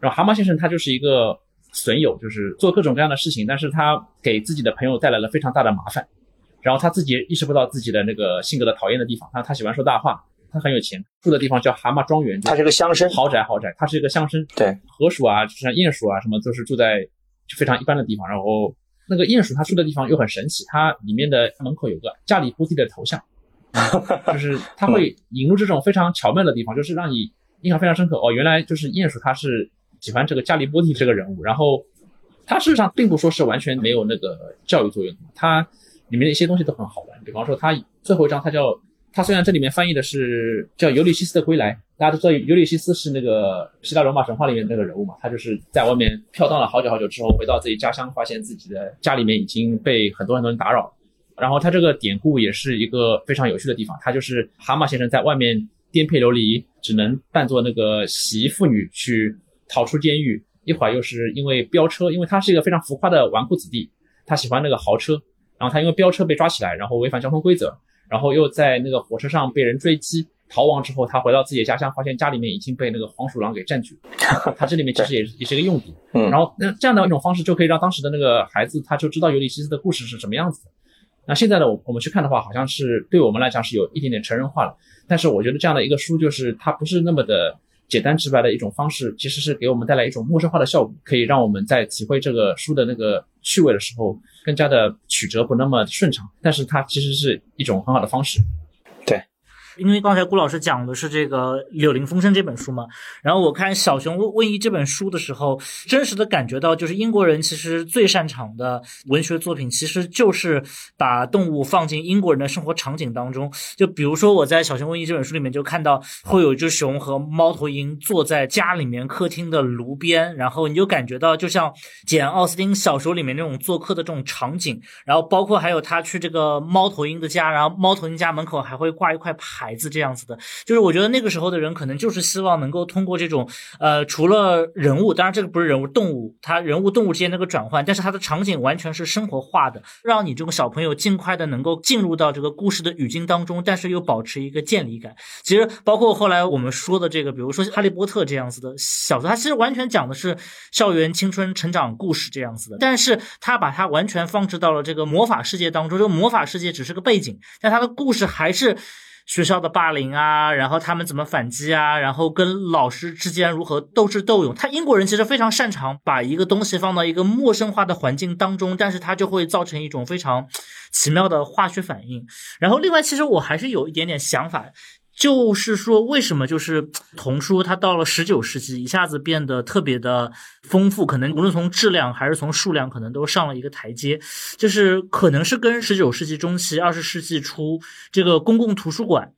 然后蛤蟆先生他就是一个损友，就是做各种各样的事情，但是他给自己的朋友带来了非常大的麻烦。然后他自己意识不到自己的那个性格的讨厌的地方，他他喜欢说大话，他很有钱，住的地方叫蛤蟆庄园，他是个乡绅，豪宅豪宅，他是一个乡绅。对，河鼠啊，就像鼹鼠啊，什么都是住在非常一般的地方。然后那个鼹鼠他住的地方又很神奇，它里面的门口有个加里波第的头像，*laughs* 就是他会引入这种非常巧妙的地方，就是让你印象非常深刻。哦，原来就是鼹鼠他是喜欢这个加里波第这个人物，然后他事实上并不说是完全没有那个教育作用，他。里面的一些东西都很好玩，比方说他最后一章，他叫他虽然这里面翻译的是叫尤利西斯的归来，大家都知道尤利西斯是那个希腊罗马神话里面那个人物嘛，他就是在外面飘荡了好久好久之后，回到自己家乡，发现自己的家里面已经被很多很多人打扰，然后他这个典故也是一个非常有趣的地方，他就是蛤蟆先生在外面颠沛流离，只能扮作那个洗衣妇女去逃出监狱，一会儿又是因为飙车，因为他是一个非常浮夸的纨绔子弟，他喜欢那个豪车。然后他因为飙车被抓起来，然后违反交通规则，然后又在那个火车上被人追击逃亡之后，他回到自己的家乡，发现家里面已经被那个黄鼠狼给占据。他这里面其实也 *laughs* 也是一个用笔。然后那这样的一种方式就可以让当时的那个孩子他就知道尤里西斯的故事是什么样子的。那现在呢，我我们去看的话，好像是对我们来讲是有一点点成人化了。但是我觉得这样的一个书就是它不是那么的。简单直白的一种方式，其实是给我们带来一种陌生化的效果，可以让我们在体会这个书的那个趣味的时候，更加的曲折不那么顺畅。但是它其实是一种很好的方式。对因为刚才顾老师讲的是这个《柳林风声》这本书嘛，然后我看《小熊瘟疫》这本书的时候，真实的感觉到，就是英国人其实最擅长的文学作品，其实就是把动物放进英国人的生活场景当中。就比如说我在《小熊瘟疫》这本书里面就看到，会有一只熊和猫头鹰坐在家里面客厅的炉边，然后你就感觉到，就像简·奥斯汀小说里面那种做客的这种场景。然后包括还有他去这个猫头鹰的家，然后猫头鹰家门口还会挂一块牌。孩子这样子的，就是我觉得那个时候的人可能就是希望能够通过这种，呃，除了人物，当然这个不是人物，动物，它人物动物之间那个转换，但是它的场景完全是生活化的，让你这个小朋友尽快的能够进入到这个故事的语境当中，但是又保持一个建立感。其实包括后来我们说的这个，比如说《哈利波特》这样子的小说，它其实完全讲的是校园青春成长故事这样子的，但是它把它完全放置到了这个魔法世界当中，这个魔法世界只是个背景，但它的故事还是。学校的霸凌啊，然后他们怎么反击啊，然后跟老师之间如何斗智斗勇。他英国人其实非常擅长把一个东西放到一个陌生化的环境当中，但是他就会造成一种非常奇妙的化学反应。然后另外，其实我还是有一点点想法。就是说，为什么就是童书它到了十九世纪一下子变得特别的丰富？可能无论从质量还是从数量，可能都上了一个台阶。就是可能是跟十九世纪中期、二十世纪初这个公共图书馆。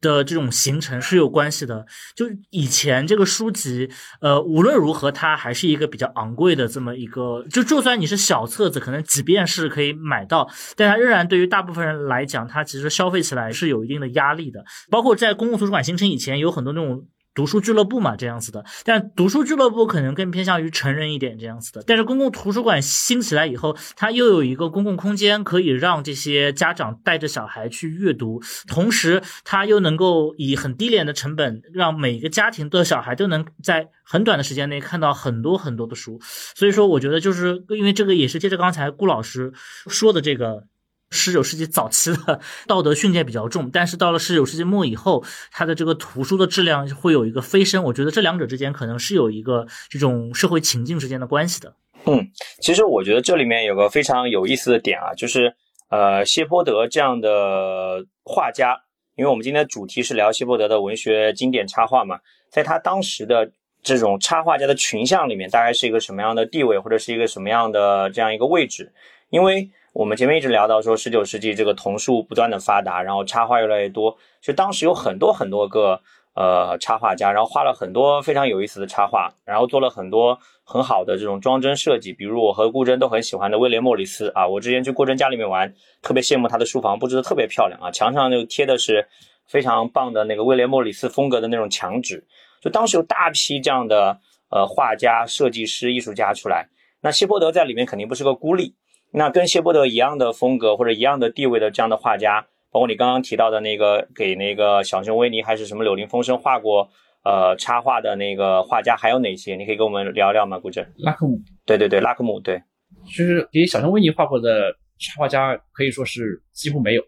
的这种形成是有关系的，就以前这个书籍，呃，无论如何，它还是一个比较昂贵的这么一个，就就算你是小册子，可能即便是可以买到，但它仍然对于大部分人来讲，它其实消费起来是有一定的压力的。包括在公共图书馆形成以前，有很多那种。读书俱乐部嘛，这样子的，但读书俱乐部可能更偏向于成人一点这样子的。但是公共图书馆兴起来以后，它又有一个公共空间，可以让这些家长带着小孩去阅读，同时它又能够以很低廉的成本，让每个家庭的小孩都能在很短的时间内看到很多很多的书。所以说，我觉得就是因为这个也是接着刚才顾老师说的这个。十九世纪早期的 *laughs* 道德训诫比较重，但是到了十九世纪末以后，它的这个图书的质量会有一个飞升。我觉得这两者之间可能是有一个这种社会情境之间的关系的。嗯，其实我觉得这里面有个非常有意思的点啊，就是呃，谢泼德这样的画家，因为我们今天的主题是聊谢泼德的文学经典插画嘛，在他当时的这种插画家的群像里面，大概是一个什么样的地位，或者是一个什么样的这样一个位置？因为我们前面一直聊到说，十九世纪这个童书不断的发达，然后插画越来越多，就当时有很多很多个呃插画家，然后画了很多非常有意思的插画，然后做了很多很好的这种装帧设计，比如我和顾真都很喜欢的威廉莫里斯啊，我之前去顾真家里面玩，特别羡慕他的书房布置的特别漂亮啊，墙上就贴的是非常棒的那个威廉莫里斯风格的那种墙纸，就当时有大批这样的呃画家、设计师、艺术家出来，那希波德在里面肯定不是个孤立。那跟谢泼德一样的风格或者一样的地位的这样的画家，包括你刚刚提到的那个给那个小熊维尼还是什么柳林风声画过呃插画的那个画家，还有哪些？你可以跟我们聊聊吗？顾正，拉克姆，对对对，拉克姆，对，其实给小熊维尼画过的插画家可以说是几乎没有，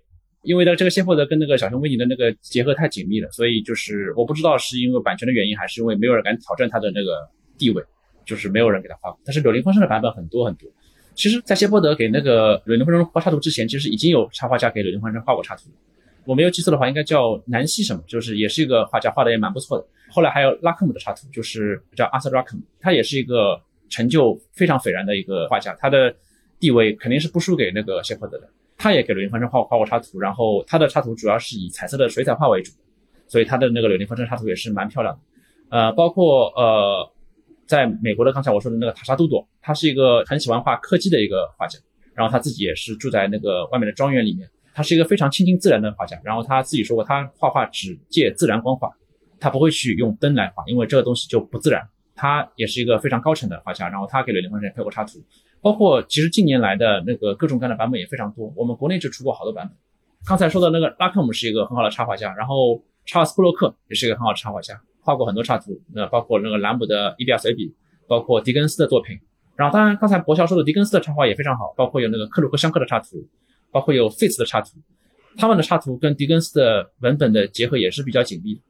因为呢，这个谢泼德跟那个小熊维尼的那个结合太紧密了，所以就是我不知道是因为版权的原因，还是因为没有人敢挑战他的那个地位，就是没有人给他画。但是柳林风声的版本很多很多。其实，在谢泼德给那个柳林风声画插图之前，其实已经有插画家给柳林风声画过插图。我没有记错的话，应该叫南希什么，就是也是一个画家，画的也蛮不错的。后来还有拉克姆的插图，就是叫阿瑟拉克姆，他也是一个成就非常斐然的一个画家，他的地位肯定是不输给那个谢泼德的。他也给柳林风声画画过插图，然后他的插图主要是以彩色的水彩画为主，所以他的那个柳林风声插图也是蛮漂亮的。呃，包括呃。在美国的刚才我说的那个塔莎杜朵，他是一个很喜欢画柯基的一个画家，然后他自己也是住在那个外面的庄园里面，他是一个非常亲近自然的画家。然后他自己说过，他画画只借自然光画，他不会去用灯来画，因为这个东西就不自然。他也是一个非常高产的画家，然后他给了林风生配过插图，包括其实近年来的那个各种各样的版本也非常多，我们国内就出过好多版本。刚才说的那个拉克姆是一个很好的插画家，然后查尔斯布洛克也是一个很好的插画家。画过很多插图，那包括那个兰姆的《伊利亚随笔》，包括狄更斯的作品。然后，当然刚才博乔说的狄更斯的插画也非常好，包括有那个克鲁克香克的插图，包括有费茨的插图。他们的插图跟狄更斯的文本的结合也是比较紧密的。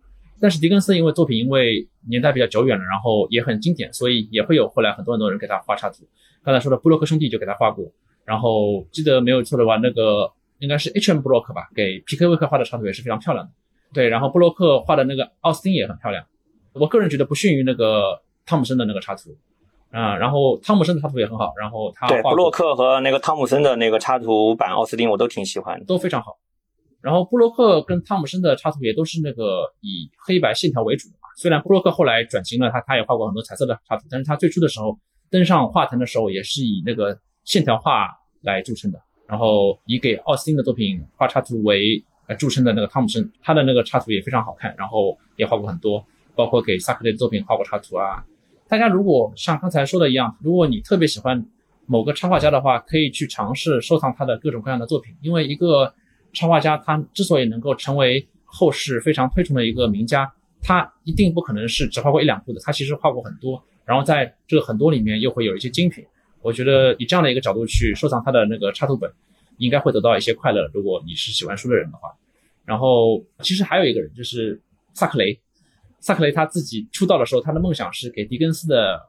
但是狄更斯因为作品因为年代比较久远了，然后也很经典，所以也会有后来很多很多人给他画插图。刚才说的布洛克兄弟就给他画过，然后记得没有错的话，那个应该是 H.M. 布洛克吧，给皮克威克画的插图也是非常漂亮的。对，然后布洛克画的那个奥斯汀也很漂亮，我个人觉得不逊于那个汤姆森的那个插图，啊，然后汤姆森的插图也很好，然后他对布洛克和那个汤姆森的那个插图版奥斯汀我都挺喜欢，都非常好。然后布洛克跟汤姆森的插图也都是那个以黑白线条为主的嘛，虽然布洛克后来转型了，他他也画过很多彩色的插图，但是他最初的时候登上画坛的时候也是以那个线条画来著称的，然后以给奥斯汀的作品画插图为。呃，著称的那个汤姆森，他的那个插图也非常好看，然后也画过很多，包括给萨克雷的作品画过插图啊。大家如果像刚才说的一样，如果你特别喜欢某个插画家的话，可以去尝试收藏他的各种各样的作品，因为一个插画家他之所以能够成为后世非常推崇的一个名家，他一定不可能是只画过一两部的，他其实画过很多，然后在这个很多里面又会有一些精品。我觉得以这样的一个角度去收藏他的那个插图本。应该会得到一些快乐，如果你是喜欢书的人的话。然后其实还有一个人就是萨克雷，萨克雷他自己出道的时候，他的梦想是给狄更斯的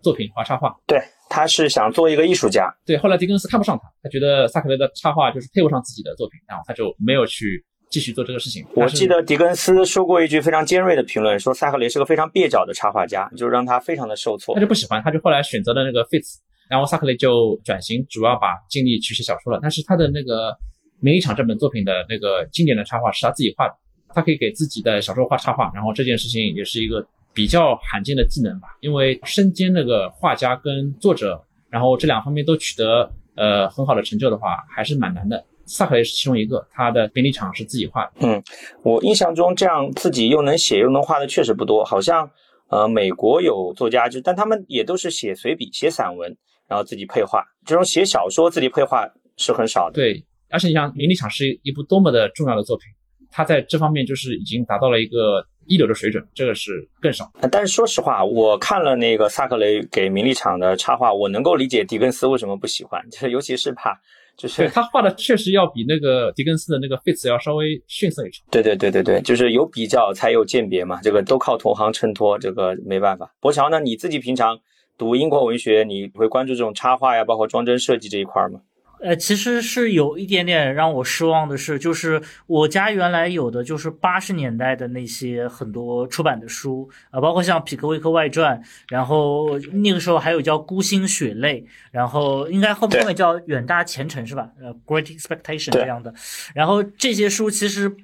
作品画插画。对，他是想做一个艺术家。对，后来狄更斯看不上他，他觉得萨克雷的插画就是配不上自己的作品，然后他就没有去继续做这个事情。我记得狄更斯说过一句非常尖锐的评论，说萨克雷是个非常蹩脚的插画家，就让他非常的受挫。他就不喜欢，他就后来选择了那个 Fitz，然后萨克雷就转型，主要把精力去写小说了。但是他的那个。《名利场》这本作品的那个经典的插画是他自己画的，他可以给自己的小说画插画，然后这件事情也是一个比较罕见的技能吧，因为身兼那个画家跟作者，然后这两方面都取得呃很好的成就的话，还是蛮难的。萨克雷是其中一个，他的《名利场》是自己画的。嗯，我印象中这样自己又能写又能画的确实不多，好像呃美国有作家，就但他们也都是写随笔、写散文，然后自己配画，这种写小说自己配画是很少的。对。而且你想，《名利场》是一部多么的重要的作品，它在这方面就是已经达到了一个一流的水准，这个是更少。但是说实话，我看了那个萨克雷给《名利场》的插画，我能够理解狄更斯为什么不喜欢，就是尤其是怕，就是他画的确实要比那个狄更斯的那个《费茨》要稍微逊色一筹。对对对对对，就是有比较才有鉴别嘛，这个都靠同行衬托，这个没办法。博乔呢，你自己平常读英国文学，你会关注这种插画呀，包括装帧设计这一块吗？呃，其实是有一点点让我失望的是，就是我家原来有的就是八十年代的那些很多出版的书啊，包括像《匹克威克外传》，然后那个时候还有叫《孤星血泪》，然后应该后后面叫《远大前程》是吧？呃，《Great Expectation》这样的，然后这些书其实。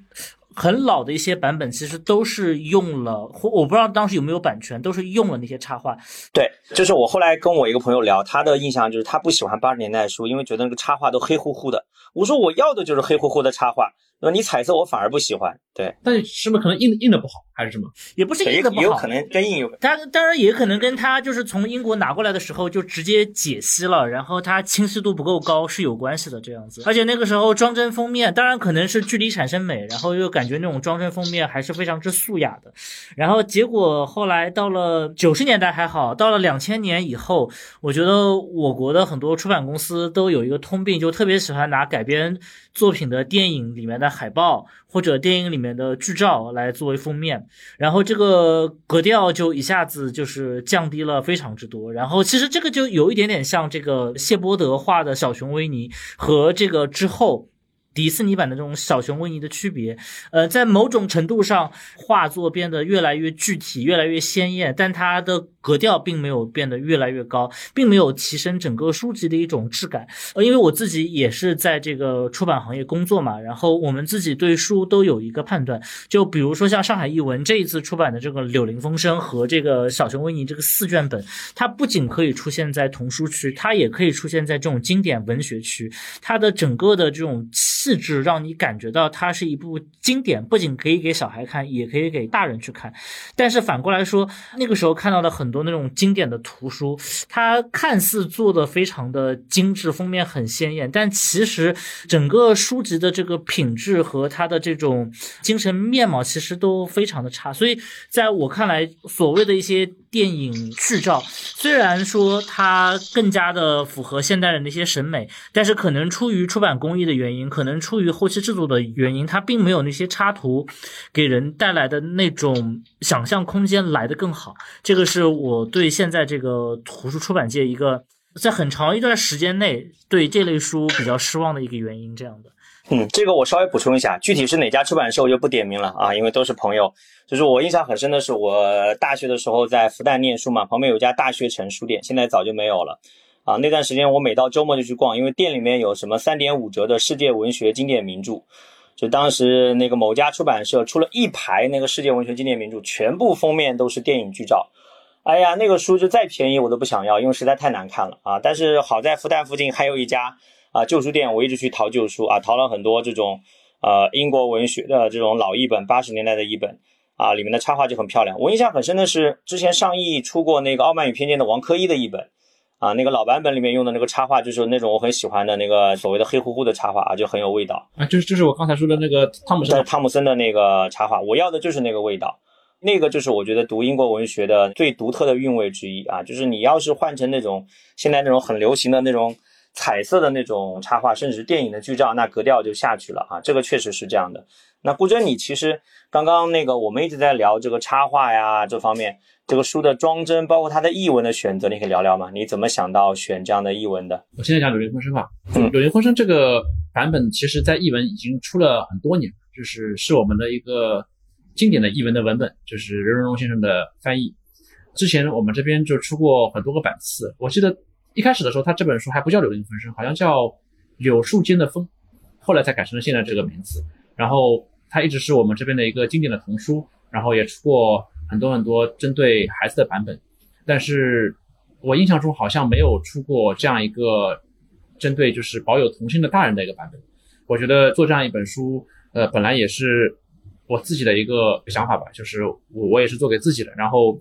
很老的一些版本，其实都是用了，我不知道当时有没有版权，都是用了那些插画。对，就是我后来跟我一个朋友聊，他的印象就是他不喜欢八十年代的书，因为觉得那个插画都黑乎乎的。我说我要的就是黑乎乎的插画。那你彩色我反而不喜欢，对，但是是不是可能印印的不好，还是什么？也不是印的不好，有可能跟印有。他当然也可能跟他就是从英国拿过来的时候就直接解析了，然后它清晰度不够高是有关系的这样子。而且那个时候装帧封面，当然可能是距离产生美，然后又感觉那种装帧封面还是非常之素雅的。然后结果后来到了九十年代还好，到了两千年以后，我觉得我国的很多出版公司都有一个通病，就特别喜欢拿改编作品的电影里面的。海报或者电影里面的剧照来作为封面，然后这个格调就一下子就是降低了非常之多。然后其实这个就有一点点像这个谢波德画的小熊维尼和这个之后。迪士尼版的这种小熊维尼的区别，呃，在某种程度上，画作变得越来越具体，越来越鲜艳，但它的格调并没有变得越来越高，并没有提升整个书籍的一种质感。呃，因为我自己也是在这个出版行业工作嘛，然后我们自己对书都有一个判断，就比如说像上海译文这一次出版的这个《柳林风声》和这个小熊维尼这个四卷本，它不仅可以出现在童书区，它也可以出现在这种经典文学区，它的整个的这种。气质让你感觉到它是一部经典，不仅可以给小孩看，也可以给大人去看。但是反过来说，那个时候看到的很多有那种经典的图书，它看似做的非常的精致，封面很鲜艳，但其实整个书籍的这个品质和它的这种精神面貌其实都非常的差。所以在我看来，所谓的一些电影剧照，虽然说它更加的符合现代人的一些审美，但是可能出于出版工艺的原因，可能。出于后期制作的原因，它并没有那些插图给人带来的那种想象空间来的更好。这个是我对现在这个图书出版界一个在很长一段时间内对这类书比较失望的一个原因。这样的，嗯，这个我稍微补充一下，具体是哪家出版社我就不点名了啊，因为都是朋友。就是我印象很深的是，我大学的时候在复旦念书嘛，旁边有家大学城书店，现在早就没有了。啊，那段时间我每到周末就去逛，因为店里面有什么三点五折的世界文学经典名著，就当时那个某家出版社出了一排那个世界文学经典名著，全部封面都是电影剧照。哎呀，那个书就再便宜我都不想要，因为实在太难看了啊。但是好在复旦附近还有一家啊旧书店，我一直去淘旧书啊，淘了很多这种呃英国文学的这种老译本，八十年代的译本啊，里面的插画就很漂亮。我印象很深的是之前上译出过那个《傲慢与偏见》的王珂一的译本。啊，那个老版本里面用的那个插画，就是那种我很喜欢的那个所谓的黑乎乎的插画啊，就很有味道啊。就是就是我刚才说的那个汤姆森汤姆森的那个插画，我要的就是那个味道。那个就是我觉得读英国文学的最独特的韵味之一啊。就是你要是换成那种现在那种很流行的那种彩色的那种插画，甚至是电影的剧照，那格调就下去了啊。这个确实是这样的。那顾真，你其实刚刚那个我们一直在聊这个插画呀这方面，这个书的装帧，包括它的译文的选择，你可以聊聊吗？你怎么想到选这样的译文的？我现在讲《柳林风声》吧，嗯《柳林风声》这个版本其实在译文已经出了很多年，就是是我们的一个经典的译文的文本，就是任荣荣先生的翻译。之前我们这边就出过很多个版次，我记得一开始的时候，他这本书还不叫《柳林风声》，好像叫《柳树间的风》，后来才改成了现在这个名字。然后它一直是我们这边的一个经典的童书，然后也出过很多很多针对孩子的版本，但是我印象中好像没有出过这样一个针对就是保有童心的大人的一个版本。我觉得做这样一本书，呃，本来也是我自己的一个想法吧，就是我我也是做给自己的。然后，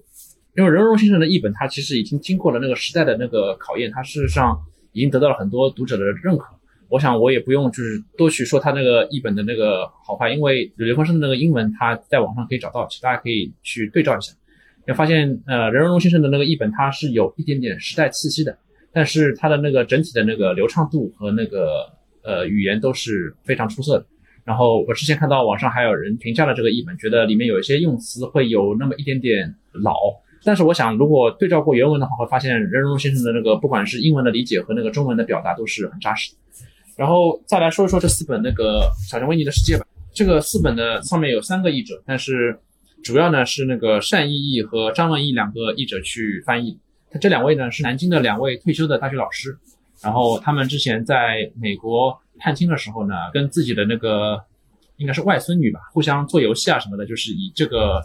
因为任荣先生的译本，他其实已经经过了那个时代的那个考验，他事实上已经得到了很多读者的认可。我想我也不用就是多去说他那个译本的那个好坏，因为柳风生的那个英文他在网上可以找到，其实大家可以去对照一下，会发现呃任荣荣先生的那个译本它是有一点点时代气息的，但是它的那个整体的那个流畅度和那个呃语言都是非常出色的。然后我之前看到网上还有人评价了这个译本，觉得里面有一些用词会有那么一点点老。但是我想，如果对照过原文的话，会发现任荣荣先生的那个不管是英文的理解和那个中文的表达都是很扎实的。然后再来说一说这四本那个小熊维尼的世界吧。这个四本的上面有三个译者，但是主要呢是那个单义义和张文义两个译者去翻译。他这两位呢是南京的两位退休的大学老师，然后他们之前在美国探亲的时候呢，跟自己的那个应该是外孙女吧，互相做游戏啊什么的，就是以这个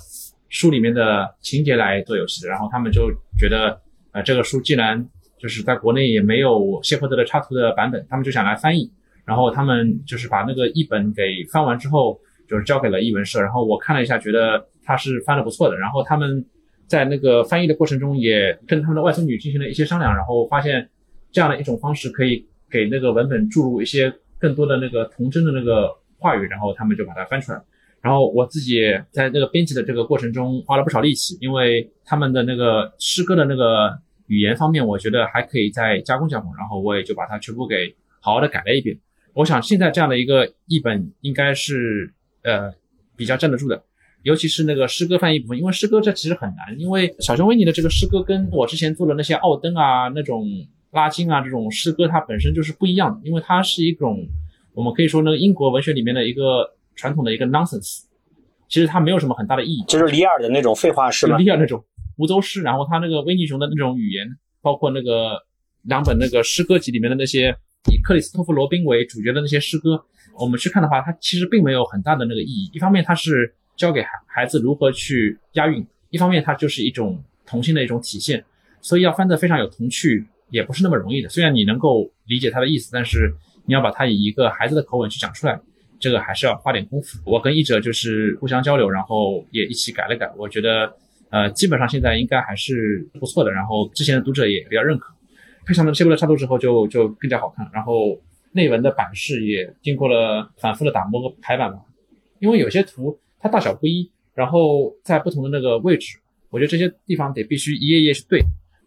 书里面的情节来做游戏的。然后他们就觉得，呃，这个书既然就是在国内也没有谢泼德的插图的版本，他们就想来翻译。然后他们就是把那个译本给翻完之后，就是交给了译文社。然后我看了一下，觉得他是翻的不错的。然后他们在那个翻译的过程中，也跟他们的外孙女进行了一些商量，然后发现这样的一种方式可以给那个文本注入一些更多的那个童真的那个话语，然后他们就把它翻出来了。然后我自己在那个编辑的这个过程中花了不少力气，因为他们的那个诗歌的那个语言方面，我觉得还可以再加工加工，然后我也就把它全部给好好的改了一遍。我想现在这样的一个译本应该是呃比较站得住的，尤其是那个诗歌翻译部分，因为诗歌这其实很难，因为小熊维尼的这个诗歌跟我之前做的那些奥登啊那种拉金啊这种诗歌，它本身就是不一样的，因为它是一种我们可以说那个英国文学里面的一个传统的一个 nonsense，其实它没有什么很大的意义，就是里尔的那种废话诗吗？里尔那种无州诗，然后他那个维尼熊的那种语言，包括那个两本那个诗歌集里面的那些。以克里斯托弗·罗宾为主角的那些诗歌，我们去看的话，它其实并没有很大的那个意义。一方面，它是教给孩孩子如何去押韵；一方面，它就是一种童心的一种体现。所以要翻得非常有童趣，也不是那么容易的。虽然你能够理解它的意思，但是你要把它以一个孩子的口吻去讲出来，这个还是要花点功夫。我跟译者就是互相交流，然后也一起改了改。我觉得，呃，基本上现在应该还是不错的。然后之前的读者也比较认可。配上了切布的插图之后，就就更加好看。然后内文的版式也经过了反复的打磨和排版吧，因为有些图它大小不一，然后在不同的那个位置，我觉得这些地方得必须一页一页去对。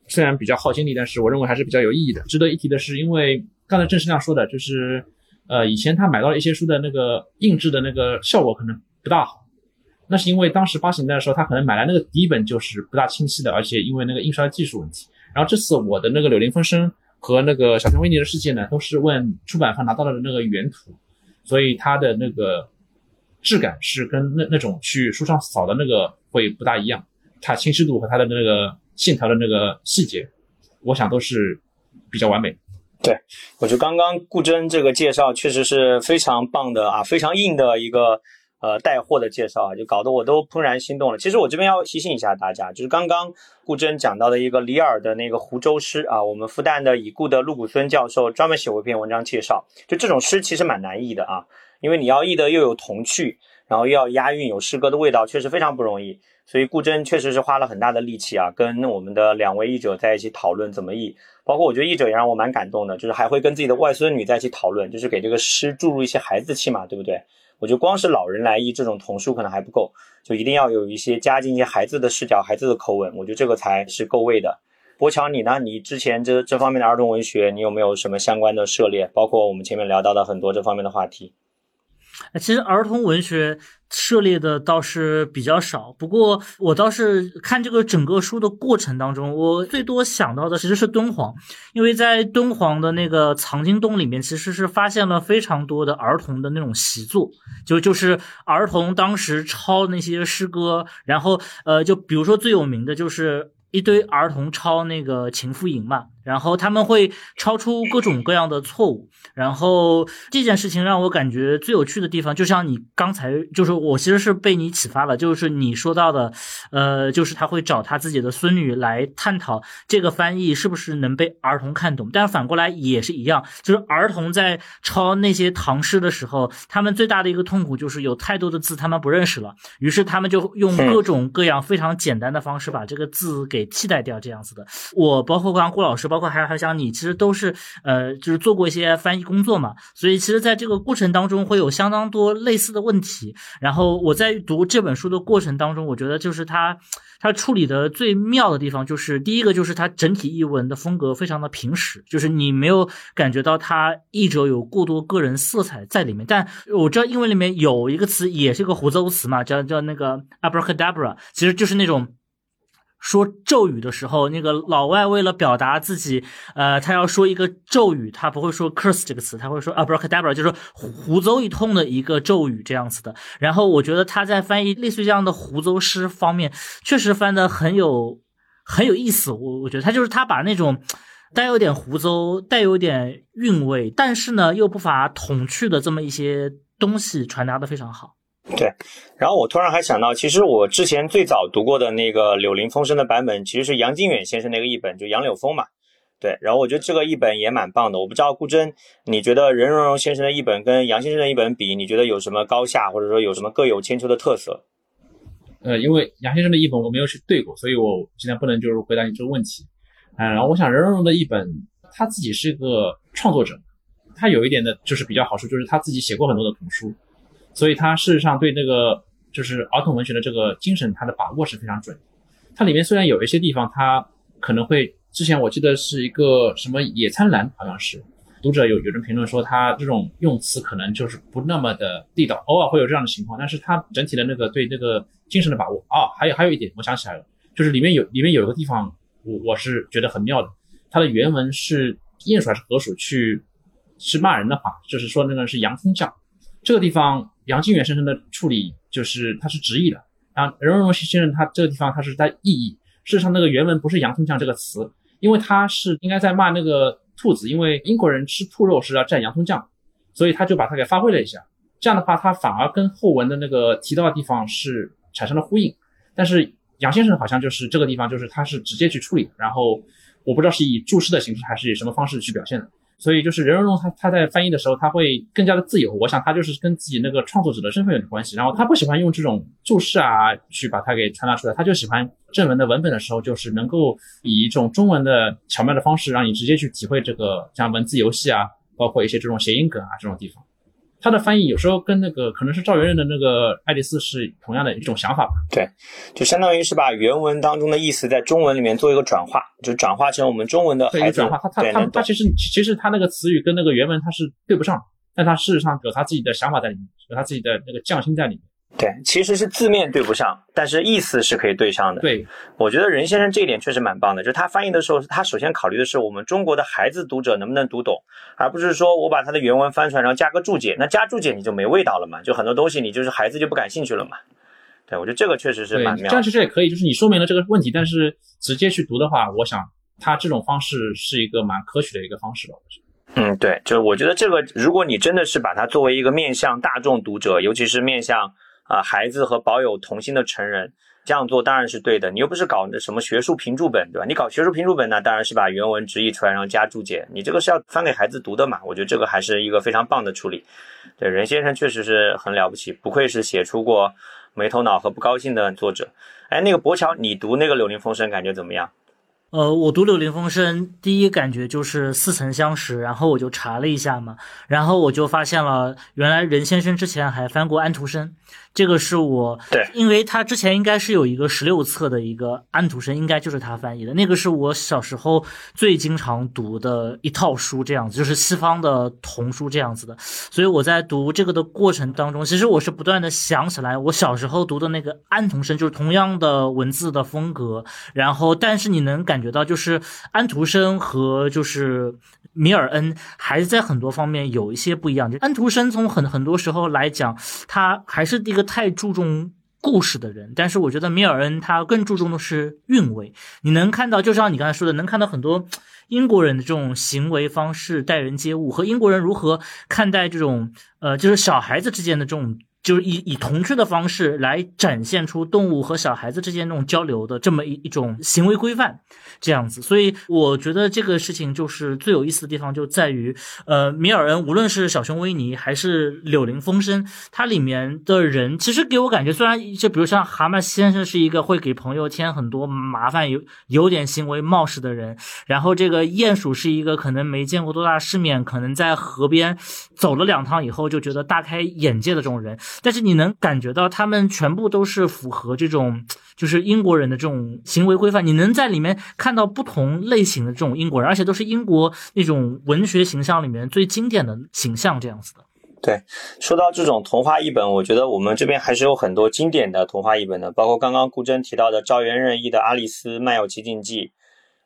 虽然比较耗精力，但是我认为还是比较有意义的。值得一提的是，因为刚才郑世亮说的，就是呃以前他买到一些书的那个印制的那个效果可能不大好，那是因为当时八十年代的时候，他可能买来那个底本就是不大清晰的，而且因为那个印刷技术问题。然后这次我的那个《柳林风声》和那个《小熊维尼的世界》呢，都是问出版方拿到了那个原图，所以它的那个质感是跟那那种去书上扫的那个会不大一样，它清晰度和它的那个线条的那个细节，我想都是比较完美。对，我觉得刚刚顾真这个介绍确实是非常棒的啊，非常硬的一个。呃，带货的介绍啊，就搞得我都怦然心动了。其实我这边要提醒一下大家，就是刚刚顾真讲到的一个里尔的那个湖州诗啊，我们复旦的已故的陆谷孙教授专门写过一篇文章介绍。就这种诗其实蛮难译的啊，因为你要译的又有童趣，然后又要押韵，有诗歌的味道，确实非常不容易。所以顾真确实是花了很大的力气啊，跟我们的两位译者在一起讨论怎么译。包括我觉得译者也让我蛮感动的，就是还会跟自己的外孙女在一起讨论，就是给这个诗注入一些孩子气嘛，对不对？我觉得光是老人来译这种童书可能还不够，就一定要有一些加进一些孩子的视角、孩子的口吻，我觉得这个才是够味的。博乔，你呢？你之前这这方面的儿童文学，你有没有什么相关的涉猎？包括我们前面聊到的很多这方面的话题。其实儿童文学涉猎的倒是比较少，不过我倒是看这个整个书的过程当中，我最多想到的其实是敦煌，因为在敦煌的那个藏经洞里面，其实是发现了非常多的儿童的那种习作，就就是儿童当时抄那些诗歌，然后呃，就比如说最有名的就是一堆儿童抄那个《秦妇吟》嘛。然后他们会超出各种各样的错误，然后这件事情让我感觉最有趣的地方，就像你刚才就是我其实是被你启发了，就是你说到的，呃，就是他会找他自己的孙女来探讨这个翻译是不是能被儿童看懂，但反过来也是一样，就是儿童在抄那些唐诗的时候，他们最大的一个痛苦就是有太多的字他们不认识了，于是他们就用各种各样非常简单的方式把这个字给替代掉，这样子的。我包括刚刚郭老师。包括还有还有像你，其实都是呃，就是做过一些翻译工作嘛，所以其实在这个过程当中会有相当多类似的问题。然后我在读这本书的过程当中，我觉得就是他他处理的最妙的地方，就是第一个就是他整体译文的风格非常的平实，就是你没有感觉到他译者有过多个人色彩在里面。但我知道英文里面有一个词也是个胡诌词嘛，叫叫那个 abracadabra，其实就是那种。说咒语的时候，那个老外为了表达自己，呃，他要说一个咒语，他不会说 curse 这个词，他会说 abracadabra，就是胡诌一通的一个咒语这样子的。然后我觉得他在翻译类似于这样的胡诌诗方面，确实翻的很有很有意思。我我觉得他就是他把那种带有点胡诌、带有点韵味，但是呢又不乏童趣的这么一些东西传达的非常好。对，然后我突然还想到，其实我之前最早读过的那个《柳林风声》的版本，其实是杨金远先生那个译本，就杨柳风嘛。对，然后我觉得这个译本也蛮棒的。我不知道顾真，你觉得任溶溶先生的译本跟杨先生的译本比，你觉得有什么高下，或者说有什么各有千秋的特色？呃，因为杨先生的译本我没有去对过，所以我现在不能就是回答你这个问题。嗯，然后我想任溶溶的译本，他自己是一个创作者，他有一点的就是比较好处，就是他自己写过很多的童书。所以他事实上对那个就是儿童文学的这个精神，他的把握是非常准。它里面虽然有一些地方，它可能会之前我记得是一个什么野餐栏，好像是读者有有人评论说他这种用词可能就是不那么的地道，偶尔会有这样的情况。但是他整体的那个对那个精神的把握啊，还有还有一点我想起来了，就是里面有里面有一个地方，我我是觉得很妙的，它的原文是鼹鼠还是河鼠去是骂人的话，就是说那个是洋葱酱，这个地方。杨靖远先生的处理就是他是直译的，然后任溶溶先生他这个地方他是在意译。事实上，那个原文不是“洋葱酱”这个词，因为他是应该在骂那个兔子，因为英国人吃兔肉是要蘸洋葱酱，所以他就把它给发挥了一下。这样的话，他反而跟后文的那个提到的地方是产生了呼应。但是杨先生好像就是这个地方，就是他是直接去处理，然后我不知道是以注释的形式还是以什么方式去表现的。所以就是任溶溶他他在翻译的时候他会更加的自由，我想他就是跟自己那个创作者的身份有点关系。然后他不喜欢用这种注释啊去把它给传达出来，他就喜欢正文的文本的时候，就是能够以一种中文的巧妙的方式，让你直接去体会这个像文字游戏啊，包括一些这种谐音梗啊这种地方。他的翻译有时候跟那个可能是赵元任的那个《爱丽丝》是同样的一种想法吧？对，就相当于是把原文当中的意思在中文里面做一个转化，就转化成我们中文的孩子转化。他他他他其实其实他那个词语跟那个原文他是对不上，但他事实上有他自己的想法在里面，有他自己的那个匠心在里面。对，其实是字面对不上，但是意思是可以对上的。对，我觉得任先生这一点确实蛮棒的，就是他翻译的时候，他首先考虑的是我们中国的孩子读者能不能读懂，而不是说我把他的原文翻出来，然后加个注解，那加注解你就没味道了嘛，就很多东西你就是孩子就不感兴趣了嘛。对，我觉得这个确实是蛮妙。这样其实也可以，就是你说明了这个问题，但是直接去读的话，我想他这种方式是一个蛮科学的一个方式吧。嗯，对，就是我觉得这个，如果你真的是把它作为一个面向大众读者，尤其是面向。啊，孩子和保有童心的成人这样做当然是对的。你又不是搞那什么学术评注本，对吧？你搞学术评注本呢，当然是把原文直译出来，然后加注解。你这个是要翻给孩子读的嘛？我觉得这个还是一个非常棒的处理。对，任先生确实是很了不起，不愧是写出过没头脑和不高兴的作者。哎，那个博乔，你读那个《柳林风声》感觉怎么样？呃，我读《柳林风声》，第一感觉就是似曾相识，然后我就查了一下嘛，然后我就发现了，原来任先生之前还翻过安徒生。这个是我对，因为他之前应该是有一个十六册的一个安徒生，应该就是他翻译的。那个是我小时候最经常读的一套书，这样子就是西方的童书这样子的。所以我在读这个的过程当中，其实我是不断的想起来我小时候读的那个安徒生，就是同样的文字的风格。然后，但是你能感觉到，就是安徒生和就是米尔恩还在很多方面有一些不一样。就安徒生从很很多时候来讲，他还是一个。太注重故事的人，但是我觉得米尔恩他更注重的是韵味。你能看到，就像你刚才说的，能看到很多英国人的这种行为方式、待人接物和英国人如何看待这种呃，就是小孩子之间的这种。就是以以童趣的方式来展现出动物和小孩子之间那种交流的这么一一种行为规范，这样子，所以我觉得这个事情就是最有意思的地方就在于，呃，米尔恩无论是小熊维尼还是柳林风声，它里面的人其实给我感觉，虽然就比如像蛤蟆先生是一个会给朋友添很多麻烦、有有点行为冒失的人，然后这个鼹鼠是一个可能没见过多大世面，可能在河边走了两趟以后就觉得大开眼界的这种人。但是你能感觉到他们全部都是符合这种就是英国人的这种行为规范，你能在里面看到不同类型的这种英国人，而且都是英国那种文学形象里面最经典的形象这样子的。对，说到这种童话译本，我觉得我们这边还是有很多经典的童话译本的，包括刚刚顾真提到的赵元任译的《阿丽丝漫游奇境记》，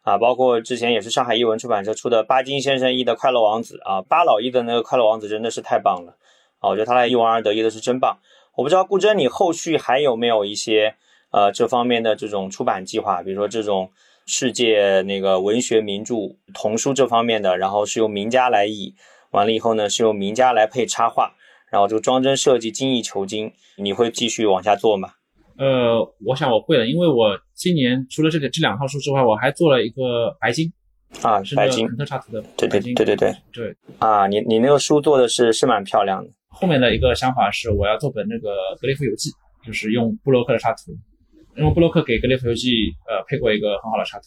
啊，包括之前也是上海译文出版社出的巴金先生译的《快乐王子》，啊，巴老译的那个《快乐王子》真的是太棒了。啊，我觉得他来一王而得意的是真棒。我不知道顾真，你后续还有没有一些呃这方面的这种出版计划？比如说这种世界那个文学名著童书这方面的，然后是由名家来译，完了以后呢是由名家来配插画，然后这个装帧设计精益求精。你会继续往下做吗？呃，我想我会的，因为我今年除了这个这两套书之外，我还做了一个白金啊，是白金肯特插图的，对对对对对对啊，你你那个书做的是是蛮漂亮的。后面的一个想法是，我要做本那个《格列佛游记》，就是用布洛克的插图，因为布洛克给《格列佛游记》呃配过一个很好的插图。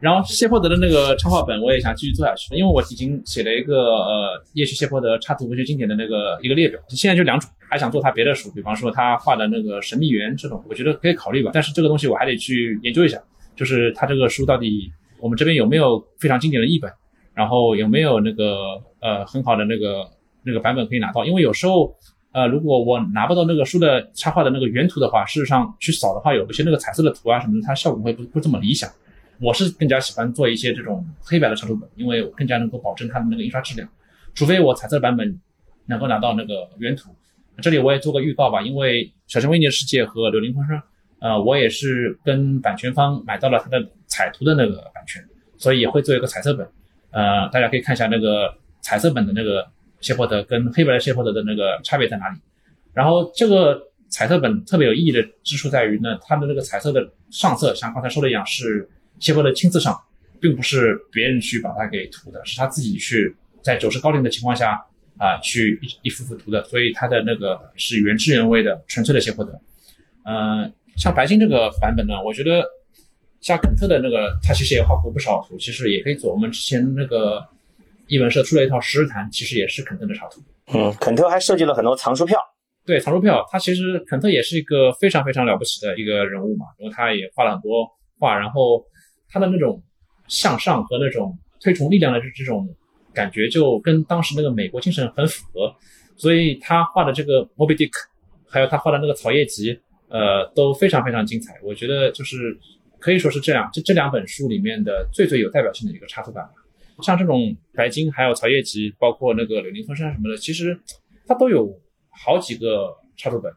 然后谢泼德的那个插画本，我也想继续做下去，因为我已经写了一个呃叶许谢泼德插图文学经典的那个一个列表，现在就两种，还想做他别的书，比方说他画的那个《神秘园》这种，我觉得可以考虑吧。但是这个东西我还得去研究一下，就是他这个书到底我们这边有没有非常经典的译本，然后有没有那个呃很好的那个。那个版本可以拿到，因为有时候，呃，如果我拿不到那个书的插画的那个原图的话，事实上去扫的话，有一些那个彩色的图啊什么的，它效果会不不这么理想。我是更加喜欢做一些这种黑白的插图本，因为更加能够保证它的那个印刷质量。除非我彩色版本能够拿到那个原图。这里我也做个预告吧，因为《小熊维尼的世界》和《柳林风声》，呃，我也是跟版权方买到了它的彩图的那个版权，所以也会做一个彩色本。呃，大家可以看一下那个彩色本的那个。谢泼德跟黑白的谢泼德的那个差别在哪里？然后这个彩色本特别有意义的之处在于呢，它的那个彩色的上色，像刚才说的一样，是谢泼德亲自上，并不是别人去把它给涂的，是他自己去在九十高龄的情况下啊，去一一幅幅涂的，所以它的那个是原汁原味的纯粹的谢泼德。嗯，像白金这个版本呢，我觉得像肯特的那个，他其实也画过不少图，其实也可以做。我们之前那个。译文社出了一套《十日谈》，其实也是肯特的插图。嗯，肯特还设计了很多藏书票。对，藏书票，他其实肯特也是一个非常非常了不起的一个人物嘛，因为他也画了很多画，然后他的那种向上和那种推崇力量的这这种感觉，就跟当时那个美国精神很符合。所以他画的这个《Moby Dick》，还有他画的那个《草叶集》，呃，都非常非常精彩。我觉得就是可以说是这样，这这两本书里面的最最有代表性的一个插图版吧。像这种白金，还有曹叶集，包括那个柳林风声什么的，其实它都有好几个插图本。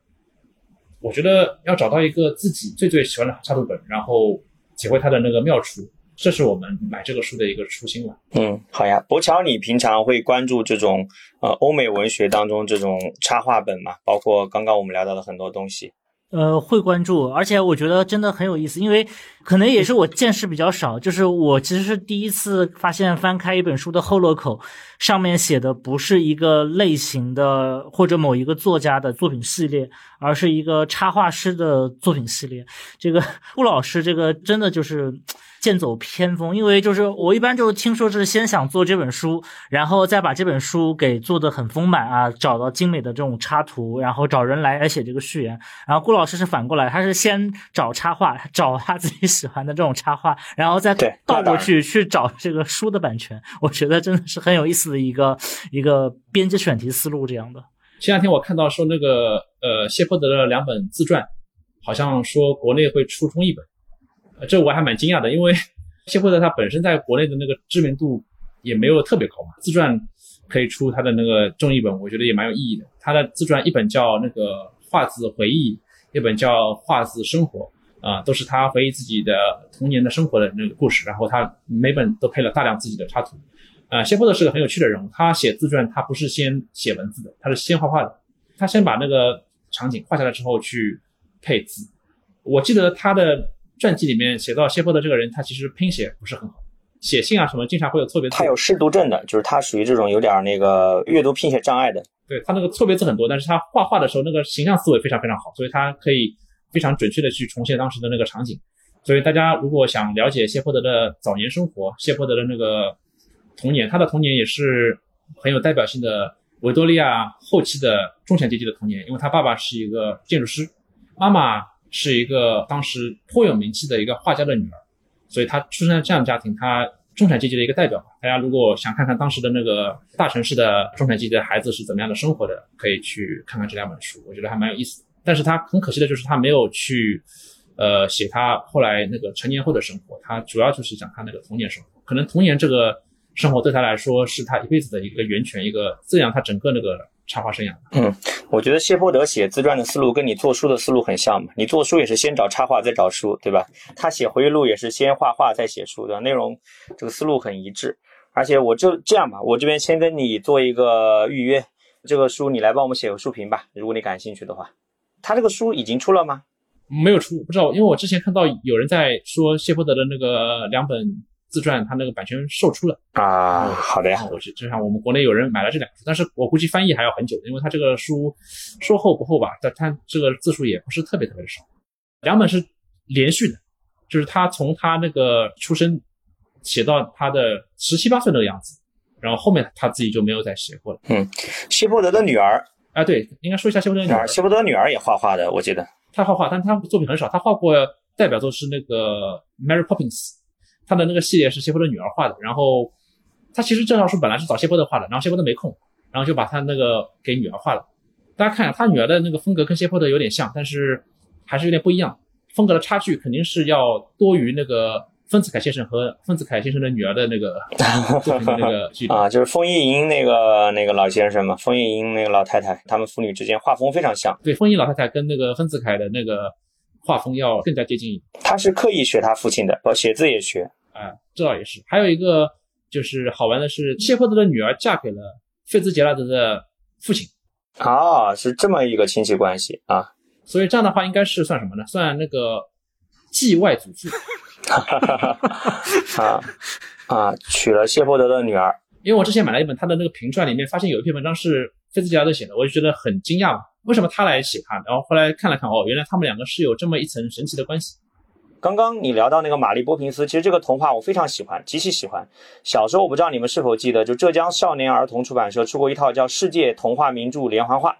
我觉得要找到一个自己最最喜欢的插图本，然后体会它的那个妙处，这是我们买这个书的一个初心了。嗯，好呀，博乔，你平常会关注这种呃欧美文学当中这种插画本吗？包括刚刚我们聊到的很多东西。呃，会关注，而且我觉得真的很有意思，因为可能也是我见识比较少，就是我其实是第一次发现翻开一本书的后落口，上面写的不是一个类型的或者某一个作家的作品系列，而是一个插画师的作品系列。这个 *laughs* 顾老师，这个真的就是。剑走偏锋，因为就是我一般就是听说是先想做这本书，然后再把这本书给做的很丰满啊，找到精美的这种插图，然后找人来来写这个序言。然后顾老师是反过来，他是先找插画，*laughs* 找他自己喜欢的这种插画，然后再倒过去去找这个书的版权。我觉得真的是很有意思的一个一个编辑选题思路这样的。前两天我看到说那个呃谢泼德的两本自传，好像说国内会出中译本，呃，这我还蛮惊讶的，因为 *laughs* 谢泼德他本身在国内的那个知名度也没有特别高嘛，自传可以出他的那个中译本，我觉得也蛮有意义的。他的自传一本叫那个画字回忆，一本叫画字生活，啊，都是他回忆自己的童年的生活的那个故事，然后他每本都配了大量自己的插图。啊，谢泼德是个很有趣的人物。他写自传，他不是先写文字的，他是先画画的。他先把那个场景画下来之后去配字。我记得他的传记里面写到谢泼德这个人，他其实拼写不是很好，写信啊什么经常会有错别字。他有识读症的，就是他属于这种有点那个阅读拼写障碍的。对他那个错别字很多，但是他画画的时候那个形象思维非常非常好，所以他可以非常准确的去重现当时的那个场景。所以大家如果想了解谢泼德的早年生活，谢泼德的那个。童年，他的童年也是很有代表性的维多利亚后期的中产阶级的童年，因为他爸爸是一个建筑师，妈妈是一个当时颇有名气的一个画家的女儿，所以她出生在这样的家庭，她中产阶级的一个代表。大家如果想看看当时的那个大城市的中产阶级的孩子是怎么样的生活的，可以去看看这两本书，我觉得还蛮有意思的。但是他很可惜的就是他没有去，呃，写他后来那个成年后的生活，他主要就是讲他那个童年生活，可能童年这个。生活对他来说是他一辈子的一个源泉，一个滋养他整个那个插画生涯。嗯，我觉得谢泼德写自传的思路跟你做书的思路很像嘛。你做书也是先找插画再找书，对吧？他写回忆录也是先画画再写书的内容，这个思路很一致。而且我就这样吧，我这边先跟你做一个预约，这个书你来帮我们写个书评吧，如果你感兴趣的话。他这个书已经出了吗？没有出，不知道，因为我之前看到有人在说谢泼德的那个两本。自传他那个版权售出了啊，好的呀。我就，就像我们国内有人买了这两个书，但是我估计翻译还要很久，因为他这个书说厚不厚吧，但他这个字数也不是特别特别的少。两本是连续的，就是他从他那个出生写到他的十七八岁那个样子，然后后面他自己就没有再写过了。嗯，谢伯德的女儿啊，对，应该说一下谢伯德女儿。谢伯德女儿也画画的，我记得。他画画，但他作品很少。他画过代表作是那个 Mary Poppins。他的那个系列是谢泼的女儿画的，然后他其实这套书本来是找谢泼的画的，然后谢泼的没空，然后就把他那个给女儿画了。大家看一下他女儿的那个风格跟谢泼的有点像，但是还是有点不一样，风格的差距肯定是要多于那个丰子恺先生和丰子恺先生的女儿的那个 *laughs* 作品的那个距离啊，就是封艺英那个那个老先生嘛，封艺英那个老太太，他们父女之间画风非常像。对，封艺老太太跟那个丰子恺的那个。画风要更加接近。他是刻意学他父亲的，我写字也学。啊，这倒也是。还有一个就是好玩的是，谢泼德的女儿嫁给了费兹杰拉德的父亲。啊，是这么一个亲戚关系啊。所以这样的话，应该是算什么呢？算那个继外祖父。*laughs* 啊啊，娶了谢泼德的女儿。因为我之前买了一本他的那个评传，里面发现有一篇文章是费兹杰拉德写的，我就觉得很惊讶嘛。为什么他来写他？然后后来看了看，哦，原来他们两个是有这么一层神奇的关系。刚刚你聊到那个玛丽波平斯，其实这个童话我非常喜欢，极其喜欢。小时候我不知道你们是否记得，就浙江少年儿童出版社出过一套叫《世界童话名著连环画》，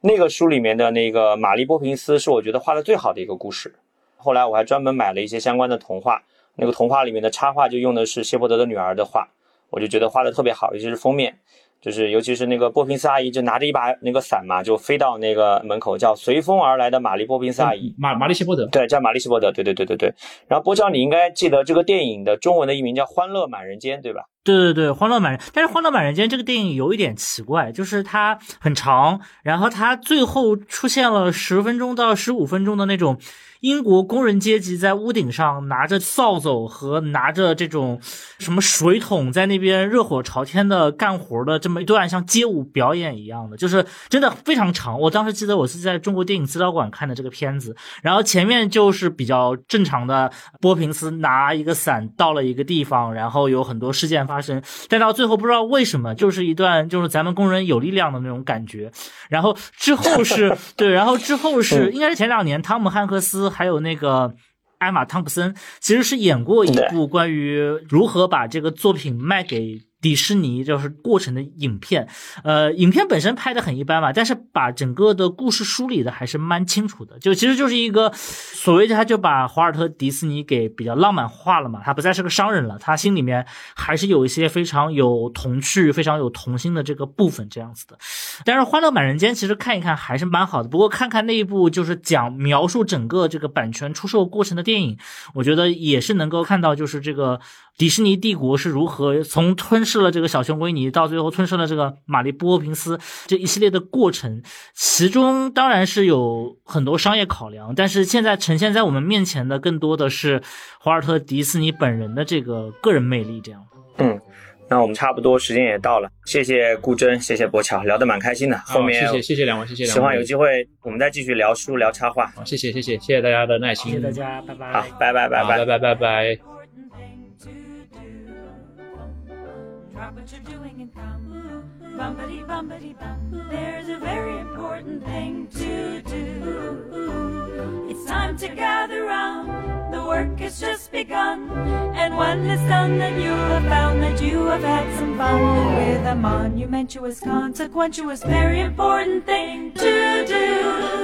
那个书里面的那个玛丽波平斯是我觉得画的最好的一个故事。后来我还专门买了一些相关的童话，那个童话里面的插画就用的是谢泼德的女儿的画，我就觉得画的特别好，尤其是封面。就是，尤其是那个波平斯阿姨，就拿着一把那个伞嘛，就飞到那个门口，叫随风而来的玛丽波平斯阿姨，玛玛丽希波德，对，叫玛丽希波德，对对对对对。然后波超，你应该记得这个电影的中文的译名叫《欢乐满人间》，对吧？对对对，《欢乐满人》，但是《欢乐满人间》这个电影有一点奇怪，就是它很长，然后它最后出现了十分钟到十五分钟的那种。英国工人阶级在屋顶上拿着扫帚和拿着这种什么水桶，在那边热火朝天的干活的这么一段像街舞表演一样的，就是真的非常长。我当时记得我是在中国电影资料馆看的这个片子，然后前面就是比较正常的波平斯拿一个伞到了一个地方，然后有很多事件发生，但到最后不知道为什么就是一段就是咱们工人有力量的那种感觉，然后之后是对，然后之后是应该是前两年汤姆汉克斯。还有那个艾玛汤普森，其实是演过一部关于如何把这个作品卖给。迪士尼就是过程的影片，呃，影片本身拍的很一般嘛，但是把整个的故事梳理的还是蛮清楚的。就其实就是一个所谓的，他就把华尔特迪士尼给比较浪漫化了嘛，他不再是个商人了，他心里面还是有一些非常有童趣、非常有童心的这个部分这样子的。但是《欢乐满人间》其实看一看还是蛮好的，不过看看那一部就是讲描述整个这个版权出售过程的电影，我觉得也是能够看到就是这个。迪士尼帝国是如何从吞噬了这个小熊维尼，到最后吞噬了这个玛丽波平斯这一系列的过程？其中当然是有很多商业考量，但是现在呈现在我们面前的更多的是华尔特迪斯尼本人的这个个人魅力。这样，嗯，那我们差不多时间也到了，谢谢顾真，谢谢博乔，聊得蛮开心的。后面谢谢谢谢两位，谢谢两位。希望有机会我们再继续聊书聊插画。好，谢谢谢谢谢谢大家的耐心，谢谢大家，拜拜。好，拜拜拜拜拜拜拜。What you're doing and come. Bumpity, bumpity, bum. There's a very important thing to do. It's time to gather round. The work has just begun. And when it's done, then you'll have found that you have had some fun. With a monumentous, consequential, very important thing to do.